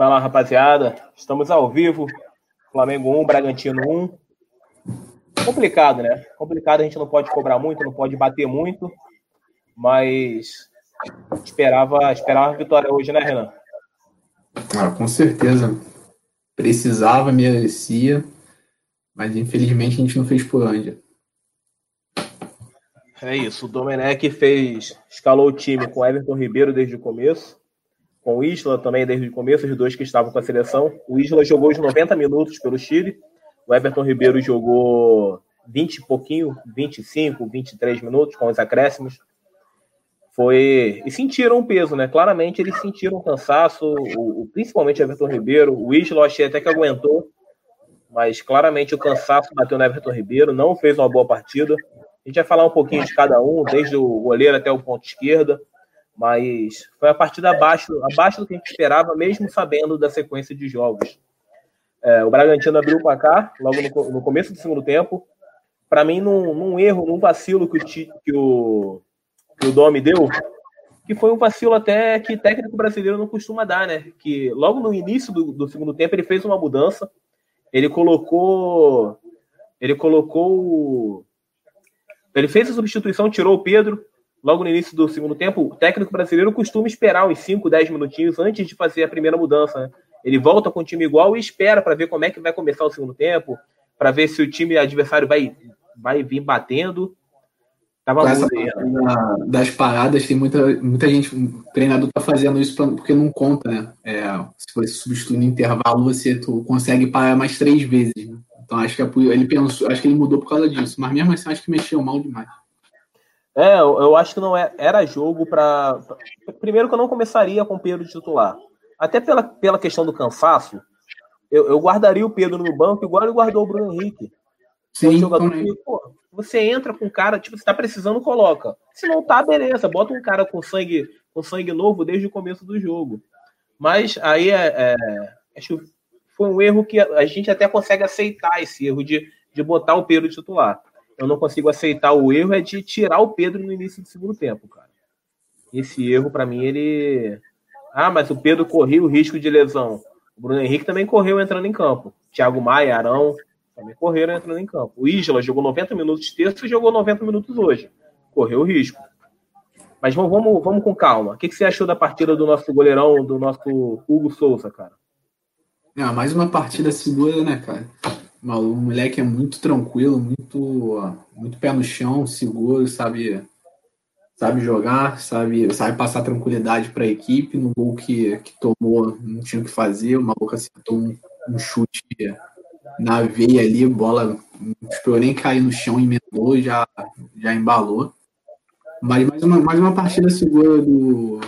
Fala, rapaziada. Estamos ao vivo. Flamengo 1, Bragantino 1. Complicado, né? Complicado, a gente não pode cobrar muito, não pode bater muito, mas esperava, esperava a vitória hoje, né, Renan? Ah, com certeza. Precisava, merecia, mas infelizmente a gente não fez por onde. É isso, o Domenech fez, escalou o time com Everton Ribeiro desde o começo, com o Isla também desde o começo, os dois que estavam com a seleção. O Isla jogou os 90 minutos pelo Chile, o Everton Ribeiro jogou 20 e pouquinho, 25, 23 minutos com os acréscimos. Foi. E sentiram o peso, né? Claramente eles sentiram o cansaço, o, o, principalmente o Everton Ribeiro. O Isla achei até que aguentou, mas claramente o cansaço bateu no Everton Ribeiro, não fez uma boa partida. A gente vai falar um pouquinho de cada um, desde o goleiro até o ponto esquerda, mas foi a partida abaixo, abaixo do que a gente esperava, mesmo sabendo da sequência de jogos. É, o Bragantino abriu o placar logo no, no começo do segundo tempo. Para mim, num, num, erro, num vacilo que o, que o, que o Domi deu, que foi um vacilo até que técnico brasileiro não costuma dar, né? Que logo no início do, do segundo tempo ele fez uma mudança, ele colocou, ele colocou, ele fez a substituição, tirou o Pedro. Logo no início do segundo tempo, o técnico brasileiro costuma esperar uns 5, 10 minutinhos antes de fazer a primeira mudança, né? Ele volta com o time igual e espera para ver como é que vai começar o segundo tempo, para ver se o time adversário vai, vai vir batendo. Tava essa das paradas, tem muita, muita gente, treinador tá fazendo isso pra, porque não conta, né? É, se você substituir no intervalo, você tu consegue parar mais três vezes. Né? Então acho que é ele pensou, acho que ele mudou por causa disso, mas mesmo assim acho que mexeu mal demais. É, eu, eu acho que não é, era jogo para. Primeiro que eu não começaria com o Pedro titular. Até pela, pela questão do cansaço, eu, eu guardaria o Pedro no banco igual ele guardou o Bruno Henrique. Sim, jogador que, pô, você entra com um cara, tipo, você tá precisando, coloca. Se não tá, beleza, bota um cara com sangue, com sangue novo desde o começo do jogo. Mas aí é, é, acho que foi um erro que a gente até consegue aceitar esse erro de, de botar o Pedro titular. Eu não consigo aceitar o erro é de tirar o Pedro no início do segundo tempo, cara. Esse erro, para mim, ele ah, mas o Pedro correu o risco de lesão. O Bruno Henrique também correu entrando em campo. Thiago Maia, Arão, também correram entrando em campo. O Isla jogou 90 minutos terça e jogou 90 minutos hoje. Correu o risco. Mas vamos, vamos, vamos com calma. O que, que você achou da partida do nosso goleirão, do nosso Hugo Souza, cara? É, mais uma partida segura, né, cara? O moleque é muito tranquilo, muito, muito pé no chão, seguro, sabe sabe jogar, sabe, sabe passar tranquilidade para a equipe. No gol que, que tomou, não tinha o que fazer. O maluco acertou um, um chute na veia ali, bola não esperou nem cair no chão, emendou, já, já embalou. Mas mais uma, mais uma partida segura do,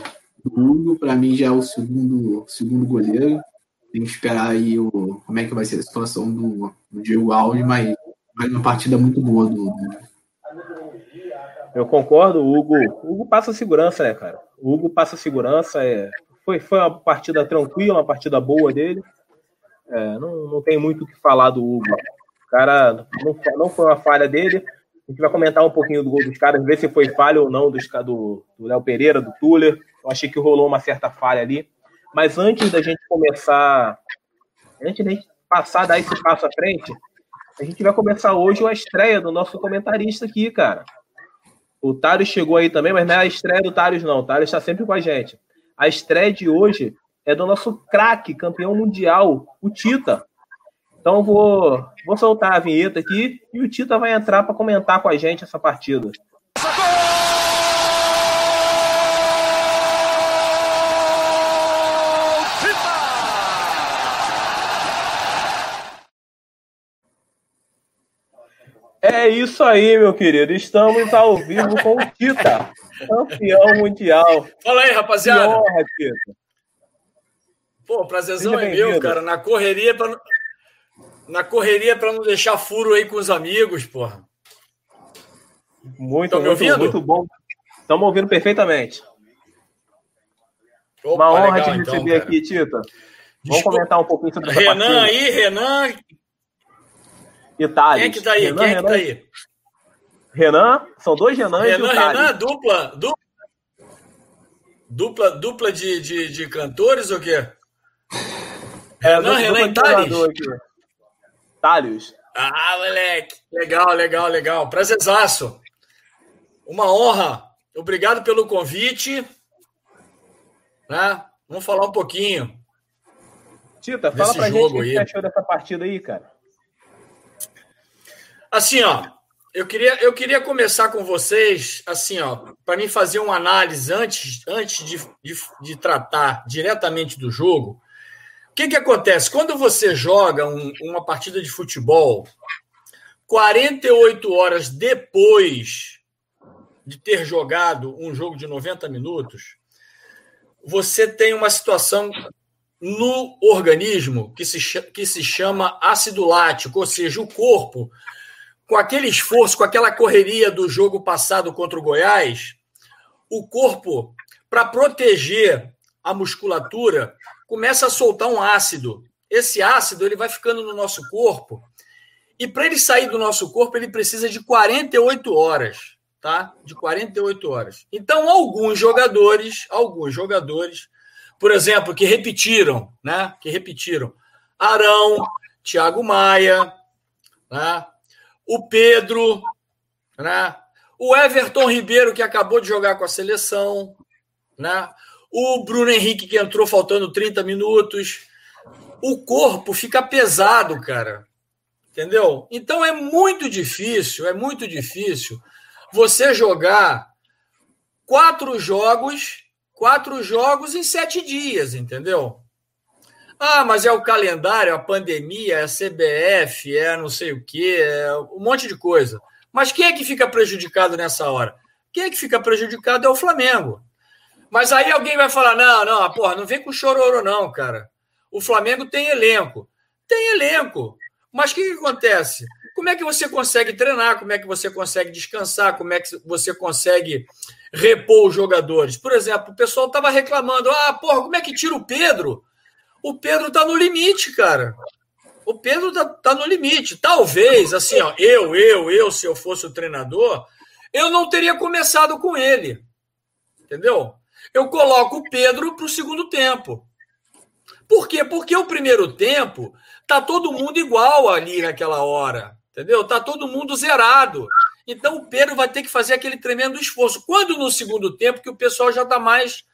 do Hugo, para mim já é o segundo, segundo goleiro. Tem que esperar aí o, como é que vai ser a situação do, do Diego Alves, mas mais uma partida muito boa do, do eu concordo, o Hugo, Hugo passa segurança, né, cara? O Hugo passa segurança. É, foi, foi uma partida tranquila, uma partida boa dele. É, não, não tem muito o que falar do Hugo. O cara não, não foi uma falha dele. A gente vai comentar um pouquinho do gol dos caras, ver se foi falha ou não dos, do Léo Pereira, do Tuller. Eu achei que rolou uma certa falha ali. Mas antes da gente começar, antes da gente passar, dar esse passo à frente, a gente vai começar hoje a estreia do nosso comentarista aqui, cara. O Thales chegou aí também, mas não é a estreia do Thales, não. O Thales está sempre com a gente. A estreia de hoje é do nosso craque, campeão mundial, o Tita. Então vou, vou soltar a vinheta aqui e o Tita vai entrar para comentar com a gente essa partida. É isso aí, meu querido. Estamos ao vivo com o Tita, campeão mundial. Fala aí, rapaziada. Que honra, Tita. Pô, prazerzão é meu, cara. Na correria para na correria para não deixar furo aí com os amigos, porra. Muito, muito, muito bom. Estamos ouvindo perfeitamente. Opa, Uma honra legal, te então, receber então, aqui, Tita. Vamos Desculpa. comentar um pouquinho sobre Renan aí, Renan, Itália. Quem é que tá aí? Renan, Quem é que tá aí? Renan, são dois Renan, Renan e Renan, dupla, dupla, dupla, dupla de, de, de cantores ou quê? É, não, Renan Thales. Thales. Ah, moleque. Legal, legal, legal. Prazerzaço. Uma honra. Obrigado pelo convite. Né? Vamos falar um pouquinho. Tita, fala pra gente o que você achou dessa partida aí, cara. Assim, ó, eu queria, eu queria começar com vocês, assim, ó, para mim fazer uma análise antes, antes de, de, de, tratar diretamente do jogo. O que, que acontece? Quando você joga um, uma partida de futebol, 48 horas depois de ter jogado um jogo de 90 minutos, você tem uma situação no organismo que se, que se chama ácido lático, ou seja, o corpo com aquele esforço, com aquela correria do jogo passado contra o Goiás, o corpo, para proteger a musculatura, começa a soltar um ácido. Esse ácido ele vai ficando no nosso corpo e para ele sair do nosso corpo ele precisa de 48 horas, tá? De 48 horas. Então alguns jogadores, alguns jogadores, por exemplo, que repetiram, né? Que repetiram, Arão, Thiago Maia, né? O Pedro, né? o Everton Ribeiro, que acabou de jogar com a seleção, né? o Bruno Henrique, que entrou faltando 30 minutos. O corpo fica pesado, cara. Entendeu? Então é muito difícil, é muito difícil você jogar quatro jogos, quatro jogos em sete dias, entendeu? Ah, mas é o calendário, a pandemia, é a CBF, é não sei o quê, é um monte de coisa. Mas quem é que fica prejudicado nessa hora? Quem é que fica prejudicado é o Flamengo. Mas aí alguém vai falar: não, não, porra, não vem com chororô, não, cara. O Flamengo tem elenco. Tem elenco. Mas o que, que acontece? Como é que você consegue treinar? Como é que você consegue descansar? Como é que você consegue repor os jogadores? Por exemplo, o pessoal estava reclamando: ah, porra, como é que tira o Pedro? O Pedro tá no limite, cara. O Pedro tá, tá no limite. Talvez, assim, ó, eu, eu, eu, se eu fosse o treinador, eu não teria começado com ele. Entendeu? Eu coloco o Pedro para o segundo tempo. Por quê? Porque o primeiro tempo tá todo mundo igual ali naquela hora. Entendeu? Tá todo mundo zerado. Então o Pedro vai ter que fazer aquele tremendo esforço. Quando no segundo tempo que o pessoal já tá mais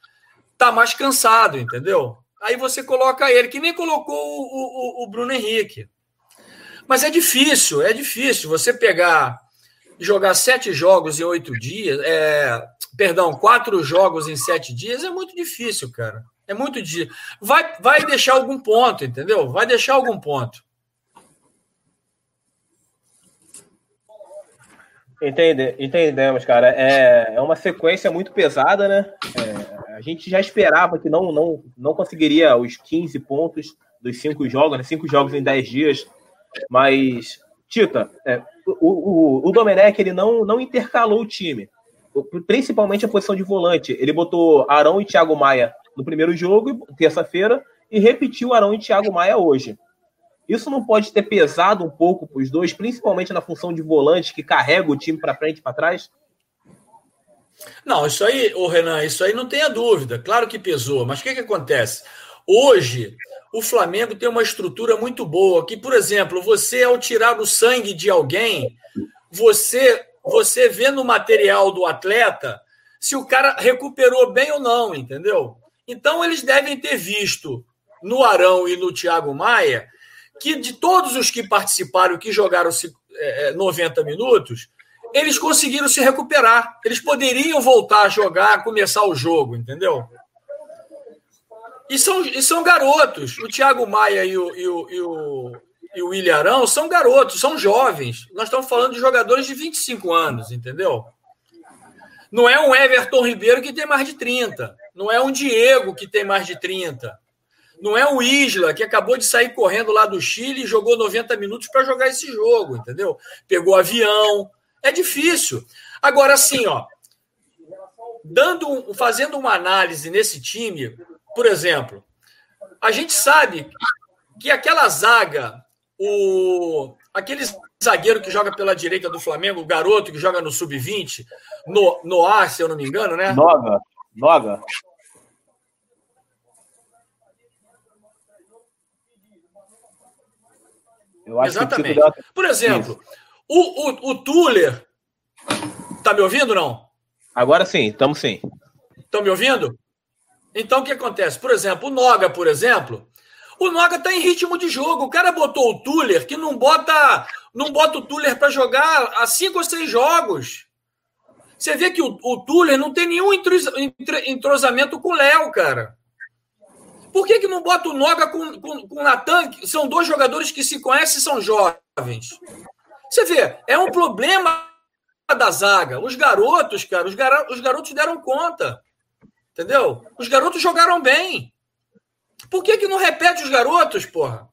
tá mais cansado, entendeu? Aí você coloca ele, que nem colocou o, o, o Bruno Henrique. Mas é difícil, é difícil você pegar jogar sete jogos em oito dias, é, perdão, quatro jogos em sete dias é muito difícil, cara. É muito difícil. Vai, vai deixar algum ponto, entendeu? Vai deixar algum ponto. Entende, entendemos, cara. É, é uma sequência muito pesada, né? É, a gente já esperava que não, não, não conseguiria os 15 pontos dos cinco jogos, né? Cinco jogos em 10 dias. Mas, Tita, é, o, o, o Domenech ele não, não intercalou o time, principalmente a posição de volante. Ele botou Arão e Thiago Maia no primeiro jogo, terça-feira, e repetiu Arão e Thiago Maia hoje. Isso não pode ter pesado um pouco para os dois, principalmente na função de volante que carrega o time para frente e para trás? Não, isso aí, o Renan, isso aí não tenha dúvida. Claro que pesou, mas o que, que acontece? Hoje, o Flamengo tem uma estrutura muito boa. Que, por exemplo, você, ao tirar o sangue de alguém, você, você vê no material do atleta se o cara recuperou bem ou não, entendeu? Então, eles devem ter visto no Arão e no Thiago Maia que de todos os que participaram, que jogaram 90 é, é, minutos, eles conseguiram se recuperar. Eles poderiam voltar a jogar, começar o jogo, entendeu? E são, e são garotos. O Thiago Maia e o, e o, e o, e o William Arão são garotos, são jovens. Nós estamos falando de jogadores de 25 anos, entendeu? Não é um Everton Ribeiro que tem mais de 30. Não é um Diego que tem mais de 30. Não é o Isla, que acabou de sair correndo lá do Chile e jogou 90 minutos para jogar esse jogo, entendeu? Pegou avião. É difícil. Agora, assim, ó, dando, fazendo uma análise nesse time, por exemplo, a gente sabe que aquela zaga, o aquele zagueiro que joga pela direita do Flamengo, o garoto que joga no sub-20, no, no ar, se eu não me engano, né? Noga. Noga. Eu acho Exatamente. Por exemplo, o, o, o Tuller. Tá me ouvindo não? Agora sim, estamos sim. Estão me ouvindo? Então o que acontece? Por exemplo, o Noga, por exemplo, o Noga está em ritmo de jogo. O cara botou o Tuller, que não bota, não bota o Tuller para jogar há cinco ou seis jogos. Você vê que o, o Tuller não tem nenhum entrosamento com o Léo, cara. Por que, que não bota o Noga com, com, com o Natan? São dois jogadores que se conhecem e são jovens. Você vê, é um problema da zaga. Os garotos, cara, os, gar os garotos deram conta. Entendeu? Os garotos jogaram bem. Por que, que não repete os garotos, porra?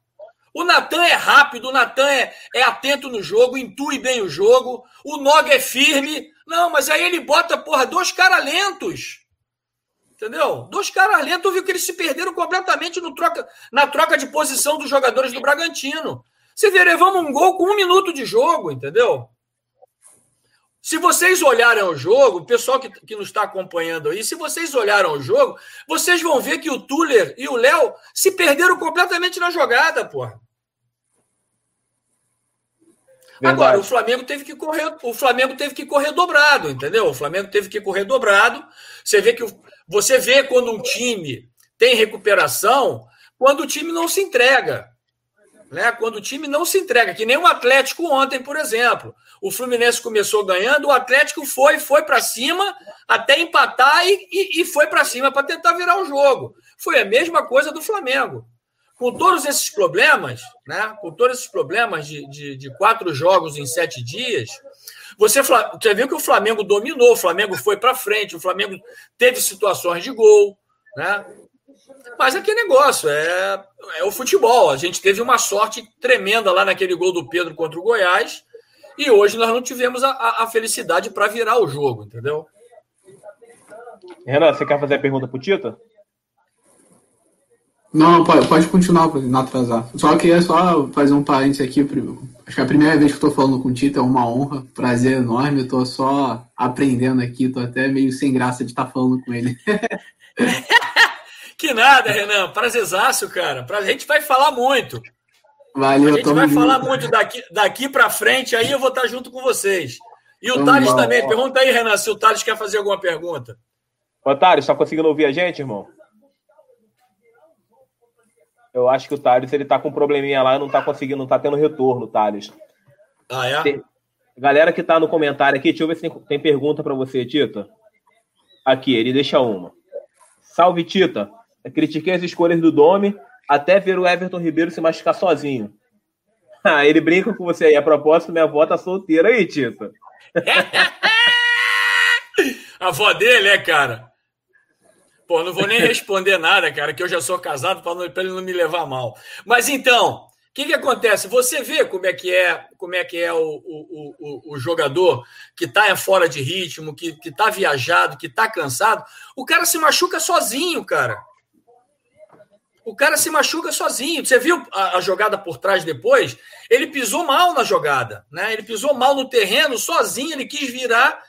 O Natan é rápido, o Natan é, é, atento no jogo, intui bem o jogo, o Noga é firme. Não, mas aí ele bota, porra, dois caras lentos. Entendeu? Dois caras lentos, viu que eles se perderam completamente no troca, na troca de posição dos jogadores do Bragantino. Você vê, levamos um gol com um minuto de jogo, entendeu? Se vocês olharem o jogo, o pessoal que, que nos está acompanhando aí, se vocês olharam o jogo, vocês vão ver que o Tuller e o Léo se perderam completamente na jogada, porra. Verdade. Agora, o Flamengo teve que correr, o Flamengo teve que correr dobrado, entendeu? O Flamengo teve que correr dobrado. Você vê que você vê quando um time tem recuperação, quando o time não se entrega né? Quando o time não se entrega, que nem o Atlético ontem, por exemplo. O Fluminense começou ganhando, o Atlético foi, foi para cima até empatar e, e, e foi para cima para tentar virar o jogo. Foi a mesma coisa do Flamengo. Com todos esses problemas, né? Com todos esses problemas de, de, de quatro jogos em sete dias, você, você viu que o Flamengo dominou, o Flamengo foi para frente, o Flamengo teve situações de gol, né? Mas aquele negócio, é, é o futebol. A gente teve uma sorte tremenda lá naquele gol do Pedro contra o Goiás. E hoje nós não tivemos a, a felicidade para virar o jogo, entendeu? Renan, você quer fazer a pergunta pro Tito? Não, pode, pode continuar, não atrasar. Só queria só fazer um parênteses aqui. Acho que é a primeira vez que eu tô falando com o Tito é uma honra, prazer enorme. Eu tô só aprendendo aqui, tô até meio sem graça de estar tá falando com ele. Que nada, Renan. Prazerzaço, cara. A gente vai falar muito. Valeu, A gente vai junto. falar muito daqui, daqui para frente, aí eu vou estar junto com vocês. E o Thales também. Pergunta aí, Renan, se o Thales quer fazer alguma pergunta. Ô, Thales, tá conseguindo ouvir a gente, irmão? Eu acho que o Thales ele tá com um probleminha lá e não tá conseguindo, não tá tendo retorno, Thales. Ah, é? Tem... Galera que tá no comentário aqui, deixa eu ver se tem, tem pergunta para você, Tita. Aqui, ele deixa uma. Salve, Tita. Critiquei as escolhas do Domi até ver o Everton Ribeiro se machucar sozinho. Ah, ele brinca com você aí. A propósito, minha avó tá solteira aí, Tito. a avó dele, é, cara? Pô, não vou nem responder nada, cara, que eu já sou casado para ele não me levar mal. Mas então, o que, que acontece? Você vê como é que é, como é que é o, o, o, o jogador que está fora de ritmo, que, que tá viajado, que está cansado, o cara se machuca sozinho, cara o cara se machuca sozinho. Você viu a, a, jogada por trás depois? Ele pisou mal na jogada, né? Ele pisou mal no terreno, sozinho, ele quis virar.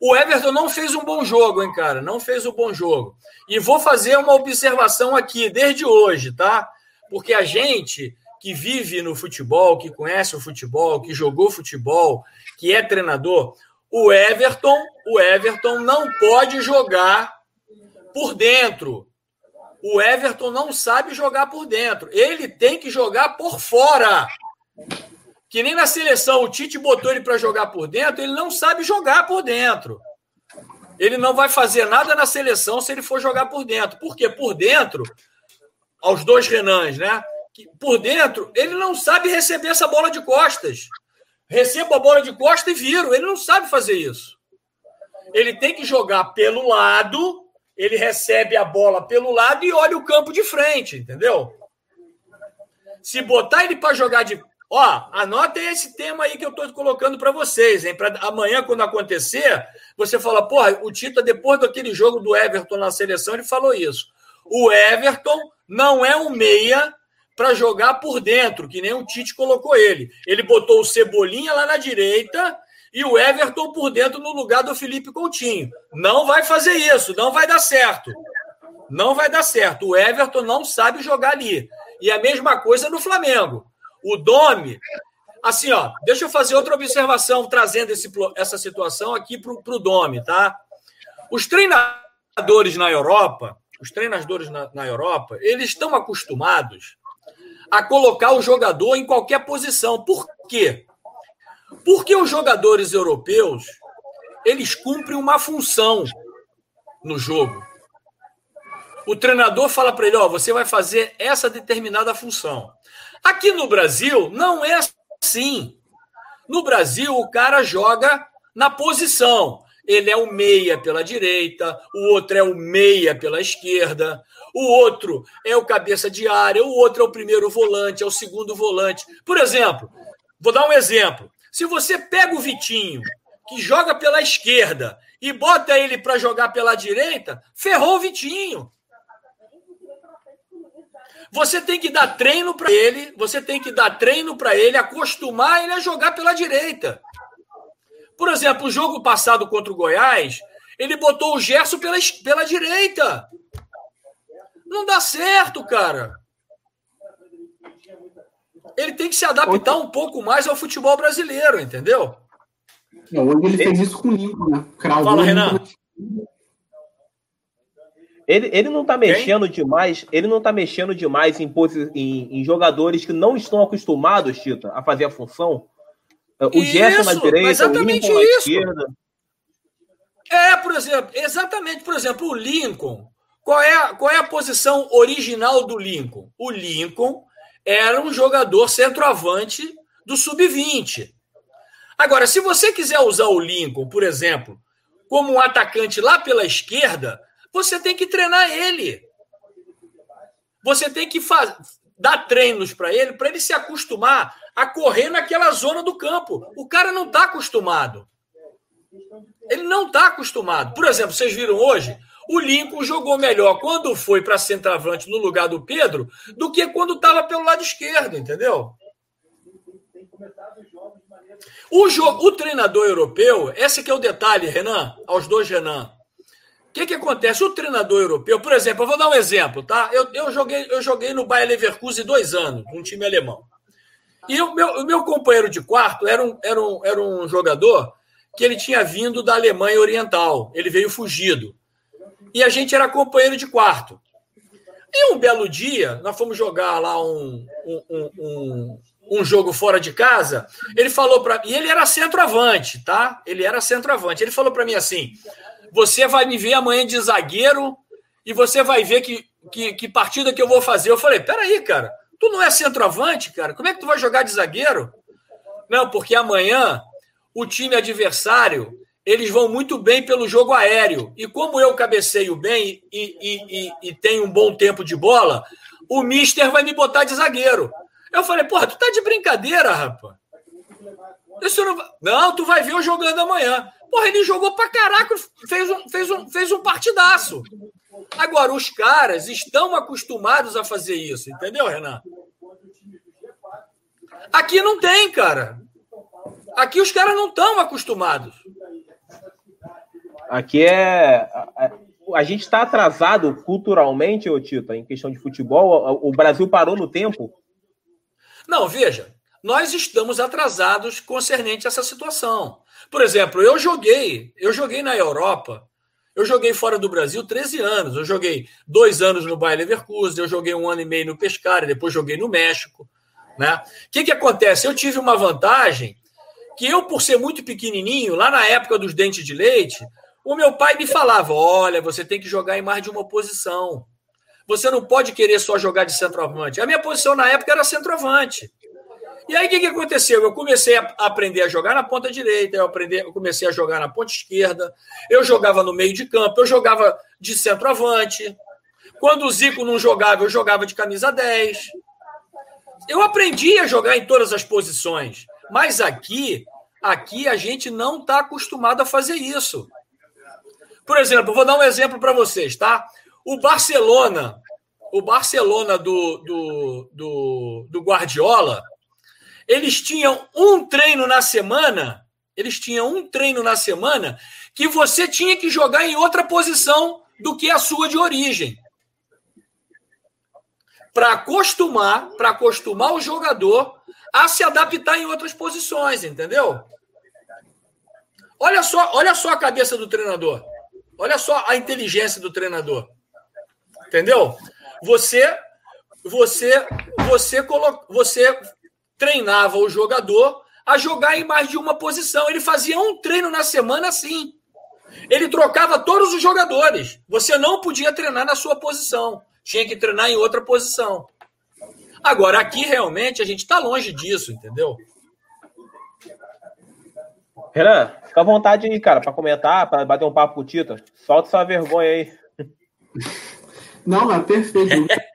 O Everton não fez um bom jogo, hein, cara? Não fez um bom jogo. E vou fazer uma observação aqui desde hoje, tá? Porque a gente que vive no futebol, que conhece o futebol, que jogou futebol, que é treinador, o Everton, o Everton não pode jogar por dentro o Everton não sabe jogar por dentro. Ele tem que jogar por fora. Que nem na seleção o Tite botou ele para jogar por dentro, ele não sabe jogar por dentro. Ele não vai fazer nada na seleção se ele for jogar por dentro. Porque por dentro, aos dois Renans, né? Por dentro, ele não sabe receber essa bola de costas. Recebo a bola de costas e viro. Ele não sabe fazer isso. Ele tem que jogar pelo lado ele recebe a bola pelo lado e olha o campo de frente, entendeu? Se botar ele para jogar de. Ó, anotem esse tema aí que eu estou colocando para vocês, hein? Para amanhã, quando acontecer, você fala, porra, o Tita, depois daquele jogo do Everton na seleção, ele falou isso. O Everton não é um meia para jogar por dentro, que nem o Tite colocou ele. Ele botou o Cebolinha lá na direita e o Everton por dentro no lugar do Felipe Coutinho. Não vai fazer isso, não vai dar certo. Não vai dar certo. O Everton não sabe jogar ali. E a mesma coisa no Flamengo. O Domi, assim, ó, deixa eu fazer outra observação trazendo esse, essa situação aqui para o Domi, tá? Os treinadores na Europa, os treinadores na, na Europa, eles estão acostumados a colocar o jogador em qualquer posição. Por quê? Porque os jogadores europeus, eles cumprem uma função no jogo. O treinador fala para ele: ó, você vai fazer essa determinada função. Aqui no Brasil, não é assim. No Brasil, o cara joga na posição. Ele é o meia pela direita, o outro é o meia pela esquerda, o outro é o cabeça de área, o outro é o primeiro volante, é o segundo volante. Por exemplo, vou dar um exemplo. Se você pega o Vitinho, que joga pela esquerda, e bota ele para jogar pela direita, ferrou o Vitinho. Você tem que dar treino para ele, você tem que dar treino para ele, acostumar ele a jogar pela direita. Por exemplo, o jogo passado contra o Goiás, ele botou o Gerson pela, pela direita. Não dá certo, cara. Ele tem que se adaptar um pouco mais ao futebol brasileiro, entendeu? Hoje ele fez isso com o Lincoln, né? Cravou Fala, Renan. Ele, ele não tá mexendo Quem? demais, ele não tá mexendo demais em, em, em, jogadores que não estão acostumados, Tita, a fazer a função. O isso, Gerson na direita, o Lincoln na isso. esquerda. É, por exemplo, exatamente, por exemplo, o Lincoln. Qual é, qual é a posição original do Lincoln? O Lincoln era um jogador centroavante do sub-20. Agora, se você quiser usar o Lincoln, por exemplo, como um atacante lá pela esquerda, você tem que treinar ele. Você tem que faz... dar treinos para ele, para ele se acostumar a correr naquela zona do campo. O cara não está acostumado. Ele não está acostumado. Por exemplo, vocês viram hoje, o Lincoln jogou melhor quando foi para centroavante no lugar do Pedro do que quando estava pelo lado esquerdo, entendeu? O, jogo, o treinador europeu, esse que é o detalhe, Renan, aos dois Renan que, que acontece? O treinador europeu, por exemplo, eu vou dar um exemplo, tá? Eu, eu, joguei, eu joguei no Bayer Leverkusen dois anos, um time alemão. E o meu, o meu companheiro de quarto era um, era, um, era um jogador que ele tinha vindo da Alemanha Oriental. Ele veio fugido. E a gente era companheiro de quarto. E um belo dia, nós fomos jogar lá um, um, um, um jogo fora de casa. Ele falou para E ele era centroavante, tá? Ele era centroavante. Ele falou para mim assim: você vai me ver amanhã de zagueiro e você vai ver que, que, que partida que eu vou fazer. Eu falei, peraí, cara, tu não é centroavante, cara? Como é que tu vai jogar de zagueiro? Não, porque amanhã o time adversário eles vão muito bem pelo jogo aéreo. E como eu cabeceio bem e, e, e, e tenho um bom tempo de bola, o Mister vai me botar de zagueiro. Eu falei, porra, tu tá de brincadeira, rapaz. Não... não, tu vai ver eu jogando amanhã. Porra, ele jogou pra caraca, fez um, fez um, fez um partidaço. Agora, os caras estão acostumados a fazer isso, entendeu, Renan? Aqui não tem, cara. Aqui os caras não estão acostumados. Aqui é. A, gente está atrasado culturalmente, ô Tita, em questão de futebol. O Brasil parou no tempo. Não, veja, nós estamos atrasados concernente a essa situação. Por exemplo, eu joguei, eu joguei na Europa, eu joguei fora do Brasil 13 anos. Eu joguei dois anos no Bayer Leverkusen, eu joguei um ano e meio no Pescara, depois joguei no México. Né? O que, que acontece? Eu tive uma vantagem que eu, por ser muito pequenininho, lá na época dos dentes de leite, o meu pai me falava: olha, você tem que jogar em mais de uma posição. Você não pode querer só jogar de centroavante. A minha posição na época era centroavante. E aí o que, que aconteceu? Eu comecei a aprender a jogar na ponta direita, eu, aprendi, eu comecei a jogar na ponta esquerda, eu jogava no meio de campo, eu jogava de centroavante. Quando o Zico não jogava, eu jogava de camisa 10. Eu aprendi a jogar em todas as posições. Mas aqui, aqui a gente não está acostumado a fazer isso. Por exemplo, vou dar um exemplo para vocês, tá? O Barcelona, o Barcelona do, do, do, do Guardiola, eles tinham um treino na semana, eles tinham um treino na semana que você tinha que jogar em outra posição do que a sua de origem. para acostumar, para acostumar o jogador a se adaptar em outras posições, entendeu? Olha só, olha só a cabeça do treinador. Olha só a inteligência do treinador. Entendeu? Você você você colo, você treinava o jogador a jogar em mais de uma posição. Ele fazia um treino na semana assim. Ele trocava todos os jogadores. Você não podia treinar na sua posição. Tinha que treinar em outra posição. Agora, aqui realmente a gente está longe disso, entendeu? Renan, fica à vontade aí, cara, para comentar, para bater um papo com o Tita. Solta sua vergonha aí. Não, é perfeito.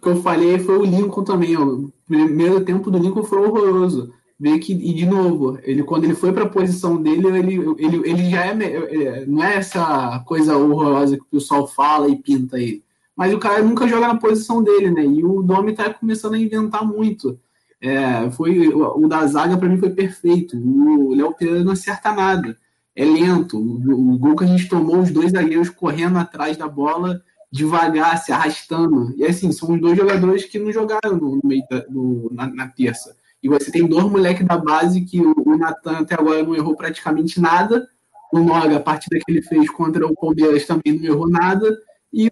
que eu falei foi o Lincoln também. O primeiro tempo do Lincoln foi horroroso. Vê que, e de novo, ele quando ele foi para a posição dele, ele, ele, ele já é, é, Não é essa coisa horrorosa que o pessoal fala e pinta aí. Mas o cara nunca joga na posição dele, né? E o Domi tá começando a inventar muito. É, foi o, o da zaga para mim foi perfeito. O Léo Pereira não acerta nada. É lento. O, o, gol que a gente tomou, os dois zagueiros correndo atrás da bola, devagar, se arrastando. E assim, são os dois jogadores que não jogaram no, meio da, na, na, terça. E você tem dois moleques da base que o, o Natan até agora não errou praticamente nada. O Noga, a partida que ele fez contra o Palmeiras, também não errou nada. E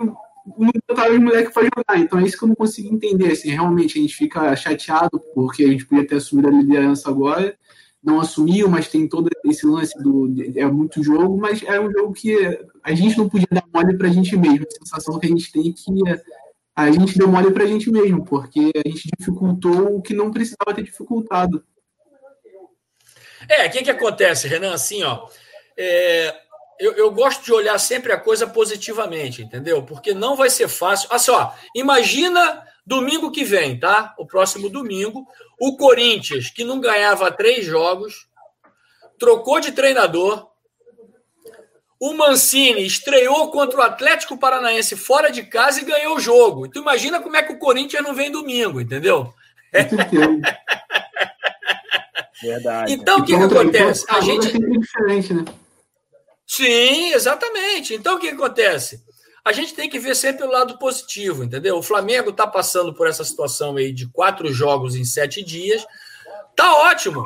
não botaram os moleques para jogar. Então é isso que eu não consigo entender. Assim, realmente a gente fica chateado porque a gente podia ter assumido a liderança agora, não assumiu, mas tem todo esse lance do é muito jogo, mas é um jogo que a gente não podia dar mole a gente mesmo. A sensação que a gente tem é que a gente deu mole para a gente mesmo, porque a gente dificultou o que não precisava ter dificultado. É, o que, que acontece, Renan? Assim, ó, é, eu, eu, gosto de olhar sempre a coisa positivamente, entendeu? Porque não vai ser fácil. Olha só, imagina domingo que vem, tá? O próximo domingo, o Corinthians, que não ganhava três jogos, trocou de treinador. O Mancini estreou contra o Atlético Paranaense fora de casa e ganhou o jogo. Então imagina como é que o Corinthians não vem domingo, entendeu? Verdade. Então o que, que acontece? A gente. É diferente, né? Sim, exatamente. Então o que acontece? A gente tem que ver sempre o lado positivo, entendeu? O Flamengo está passando por essa situação aí de quatro jogos em sete dias. Tá ótimo.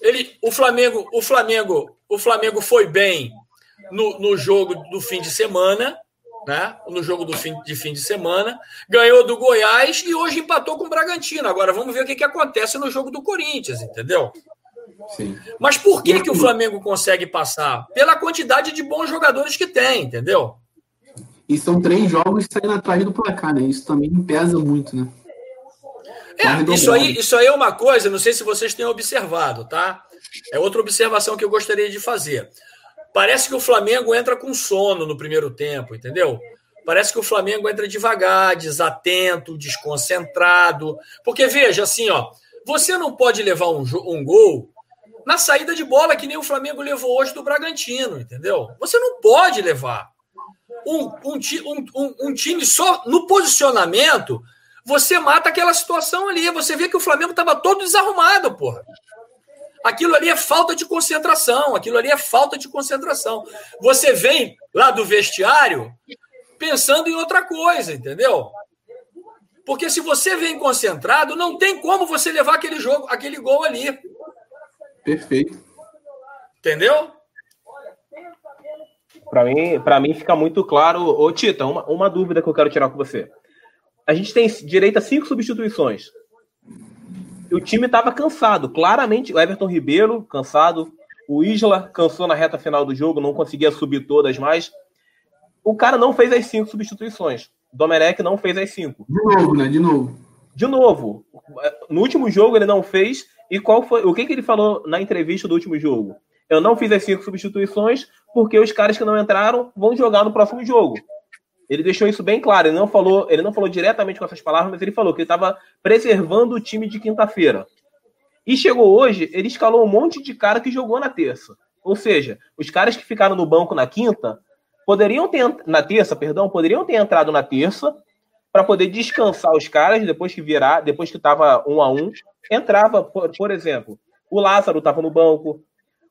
Ele, o Flamengo, o Flamengo, o Flamengo foi bem no, no jogo do fim de semana, né? No jogo do fim de fim de semana, ganhou do Goiás e hoje empatou com o Bragantino. Agora vamos ver o que, que acontece no jogo do Corinthians, entendeu? Sim. Mas por que, que o Flamengo consegue passar? Pela quantidade de bons jogadores que tem, entendeu? E são três jogos saindo atrás do placar, né? Isso também pesa muito, né? É, isso aí, isso aí é uma coisa, não sei se vocês têm observado, tá? É outra observação que eu gostaria de fazer. Parece que o Flamengo entra com sono no primeiro tempo, entendeu? Parece que o Flamengo entra devagar, desatento, desconcentrado. Porque, veja, assim, ó, você não pode levar um, um gol na saída de bola, que nem o Flamengo levou hoje do Bragantino, entendeu? Você não pode levar. Um, um, um, um, time só no posicionamento, você mata aquela situação ali. Você vê que o Flamengo estava todo desarrumado, porra. Aquilo ali é falta de concentração, aquilo ali é falta de concentração. Você vem lá do vestiário pensando em outra coisa, entendeu? Porque se você vem concentrado, não tem como você levar aquele jogo, aquele gol ali. Perfeito. Entendeu? Para mim, para mim fica muito claro. Ô, Tita, uma, uma dúvida que eu quero tirar com você. A gente tem direito a cinco substituições. O time estava cansado, claramente. O Everton Ribeiro, cansado. O Isla cansou na reta final do jogo, não conseguia subir todas mais. O cara não fez as cinco substituições. Domenech não fez as cinco. De novo, né? De novo. De novo. No último jogo ele não fez e qual foi o que, que ele falou na entrevista do último jogo? Eu não fiz as cinco substituições porque os caras que não entraram vão jogar no próximo jogo. Ele deixou isso bem claro. Ele não falou, ele não falou diretamente com essas palavras, mas ele falou que ele estava preservando o time de quinta-feira. E chegou hoje, ele escalou um monte de cara que jogou na terça. Ou seja, os caras que ficaram no banco na quinta poderiam ter na terça, perdão, poderiam ter entrado na terça para poder descansar os caras depois que virar, depois que estava um a um, entrava, por, por exemplo, o Lázaro estava no banco,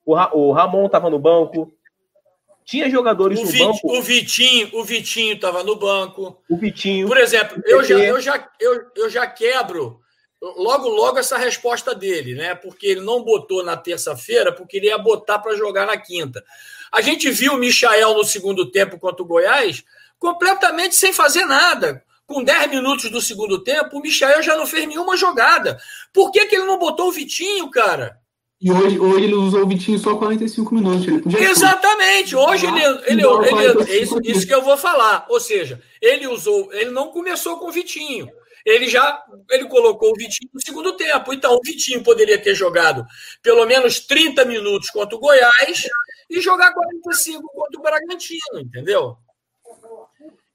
o, Ra, o Ramon estava no banco, tinha jogadores o no Vit, banco. O Vitinho, o Vitinho estava no banco. O Vitinho. Por exemplo, eu já, eu já, eu, eu já quebro logo, logo essa resposta dele, né? Porque ele não botou na terça-feira, porque ele ia botar para jogar na quinta. A gente viu o Michael no segundo tempo contra o Goiás completamente sem fazer nada. Com 10 minutos do segundo tempo, o Michael já não fez nenhuma jogada. Por que, que ele não botou o Vitinho, cara? E hoje, hoje ele usou o Vitinho só 45 minutos. Exatamente. Hoje ele, ele, ele, ele é isso, isso, que eu vou falar. Ou seja, ele usou, ele não começou com o Vitinho. Ele já ele colocou o Vitinho no segundo tempo. Então, o Vitinho poderia ter jogado pelo menos 30 minutos contra o Goiás e jogar 45 contra o Bragantino, entendeu?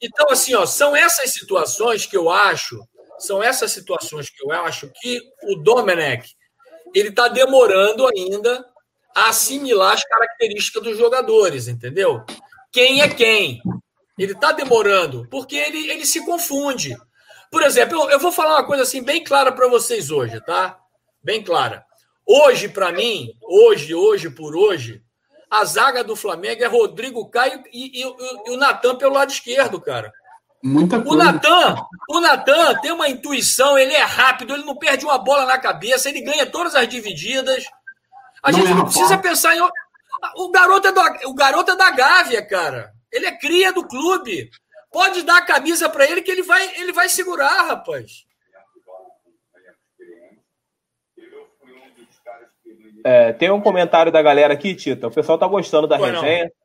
Então, assim, ó, são essas situações que eu acho, são essas situações que eu acho que o Domenech ele está demorando ainda a assimilar as características dos jogadores, entendeu? Quem é quem? Ele está demorando, porque ele, ele se confunde. Por exemplo, eu, eu vou falar uma coisa assim bem clara para vocês hoje, tá? Bem clara. Hoje, para mim, hoje, hoje por hoje, a zaga do Flamengo é Rodrigo Caio e, e, e, e o Natan pelo lado esquerdo, cara. Muita coisa. O Natan, o Natan tem uma intuição, ele é rápido, ele não perde uma bola na cabeça, ele ganha todas as divididas. A não gente é não precisa pensar em. O garoto, é do, o garoto é da Gávea, cara. Ele é cria do clube. Pode dar a camisa para ele que ele vai, ele vai segurar, rapaz. É, tem um comentário da galera aqui, Tita. O pessoal tá gostando da Foi resenha. Não.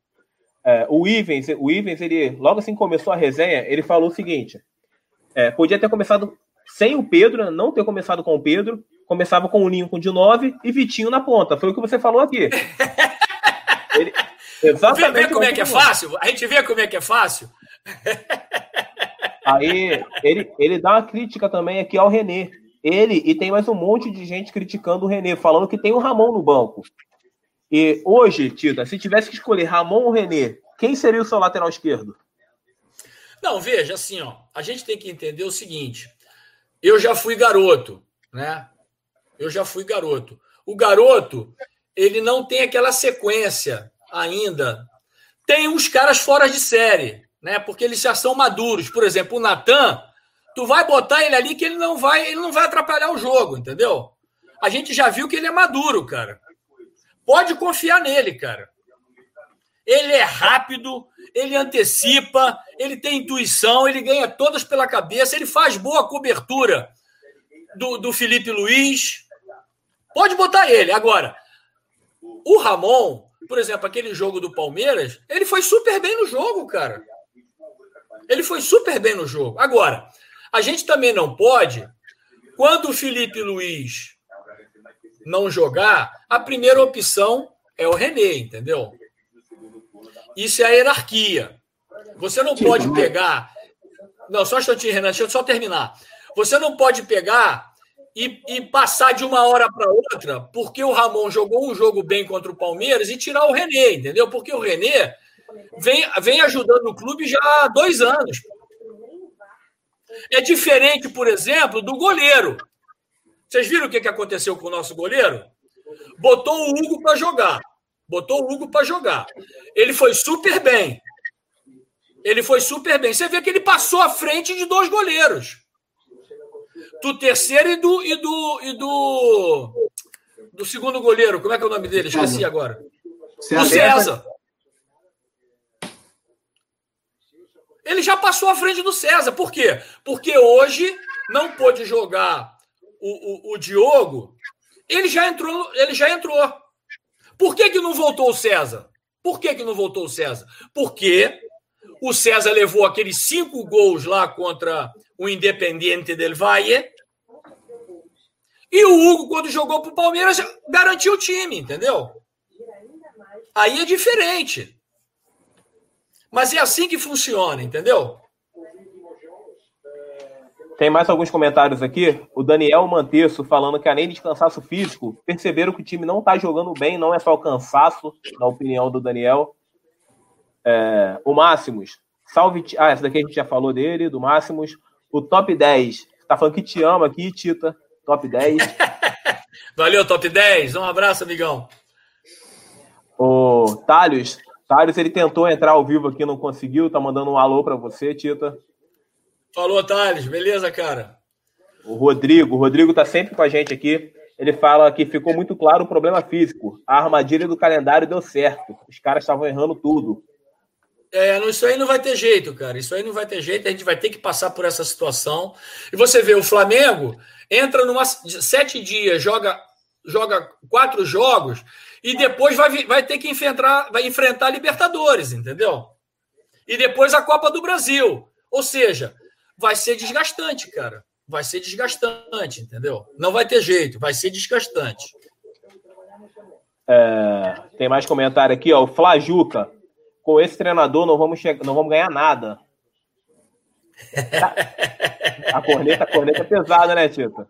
É, o Ivens, o Ivens, ele, logo assim que começou a resenha, ele falou o seguinte: é, podia ter começado sem o Pedro, não ter começado com o Pedro, começava com o Lincoln de 9 e Vitinho na ponta. Foi o que você falou aqui. ele, exatamente. Vê, vê como é que é fácil? A gente vê como é que é fácil. Aí ele, ele dá uma crítica também aqui ao René. Ele e tem mais um monte de gente criticando o René, falando que tem o Ramon no banco. E hoje, Tita, se tivesse que escolher Ramon ou René, quem seria o seu lateral esquerdo? Não, veja, assim, ó, a gente tem que entender o seguinte. Eu já fui garoto, né? Eu já fui garoto. O garoto, ele não tem aquela sequência ainda. Tem uns caras fora de série, né? Porque eles já são maduros. Por exemplo, o Natan, tu vai botar ele ali que ele não vai, ele não vai atrapalhar o jogo, entendeu? A gente já viu que ele é maduro, cara. Pode confiar nele, cara. Ele é rápido, ele antecipa, ele tem intuição, ele ganha todas pela cabeça, ele faz boa cobertura do, do Felipe Luiz. Pode botar ele. Agora, o Ramon, por exemplo, aquele jogo do Palmeiras, ele foi super bem no jogo, cara. Ele foi super bem no jogo. Agora, a gente também não pode, quando o Felipe Luiz não jogar, a primeira opção é o René, entendeu? Isso é a hierarquia. Você não pode pegar. Não, só um instantinho, Renan, deixa eu só terminar. Você não pode pegar e, e passar de uma hora para outra, porque o Ramon jogou um jogo bem contra o Palmeiras e tirar o René, entendeu? Porque o René vem, vem ajudando o clube já há dois anos. É diferente, por exemplo, do goleiro. Vocês viram o que aconteceu com o nosso goleiro? Botou o Hugo para jogar. Botou o Hugo para jogar. Ele foi super bem. Ele foi super bem. Você vê que ele passou à frente de dois goleiros. Do terceiro e do e do e do do segundo goleiro. Como é que é o nome dele? Esqueci agora. César. O César. Ele já passou à frente do César. Por quê? Porque hoje não pôde jogar o, o, o Diogo, ele já entrou, ele já entrou. Por que, que não voltou o César? Por que, que não voltou o César? Porque o César levou aqueles cinco gols lá contra o Independiente del Valle. E o Hugo, quando jogou para o Palmeiras, garantiu o time, entendeu? Aí é diferente. Mas é assim que funciona, entendeu? Tem mais alguns comentários aqui. O Daniel Manteço falando que além de cansaço físico, perceberam que o time não está jogando bem, não é só o cansaço, na opinião do Daniel. É, o Máximos, salve. Ah, essa daqui a gente já falou dele, do Máximos. O top 10, tá falando que te ama aqui, Tita. Top 10. Valeu, top 10. Um abraço, amigão. O Thales, Thales, ele tentou entrar ao vivo aqui, não conseguiu. Tá mandando um alô para você, Tita. Falou, Thales. Beleza, cara? O Rodrigo. O Rodrigo tá sempre com a gente aqui. Ele fala que ficou muito claro o problema físico. A armadilha do calendário deu certo. Os caras estavam errando tudo. É, isso aí não vai ter jeito, cara. Isso aí não vai ter jeito. A gente vai ter que passar por essa situação. E você vê, o Flamengo entra numa sete dias, joga, joga quatro jogos e depois vai, vai ter que enfrentar, vai enfrentar a Libertadores, entendeu? E depois a Copa do Brasil. Ou seja, vai ser desgastante, cara. Vai ser desgastante, entendeu? Não vai ter jeito, vai ser desgastante. É, tem mais comentário aqui, ó. O Flajuca. Com esse treinador não vamos, che... não vamos ganhar nada. A corneta, a corneta é pesada, né, Tita?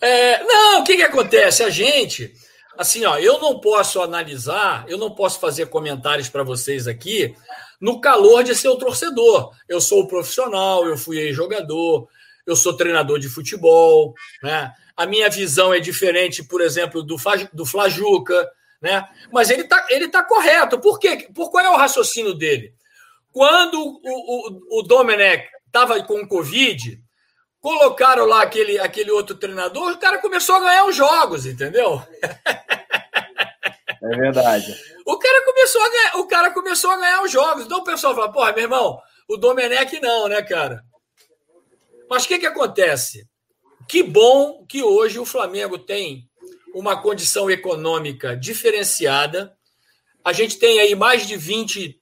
É, não, o que, que acontece? A gente, assim, ó, eu não posso analisar, eu não posso fazer comentários para vocês aqui no calor de ser o torcedor. Eu sou profissional, eu fui jogador, eu sou treinador de futebol, né? A minha visão é diferente, por exemplo, do, do Flajuca, né? Mas ele está ele tá correto. Por quê? Por qual é o raciocínio dele? Quando o, o, o Domenech estava com Covid, colocaram lá aquele, aquele outro treinador, o cara começou a ganhar os jogos, entendeu? É verdade. O cara começou a ganhar, o cara começou a ganhar os jogos. Então o pessoal fala, porra, meu irmão, o Domenech não, né, cara? Mas o que, que acontece? Que bom que hoje o Flamengo tem uma condição econômica diferenciada. A gente tem aí mais de 20,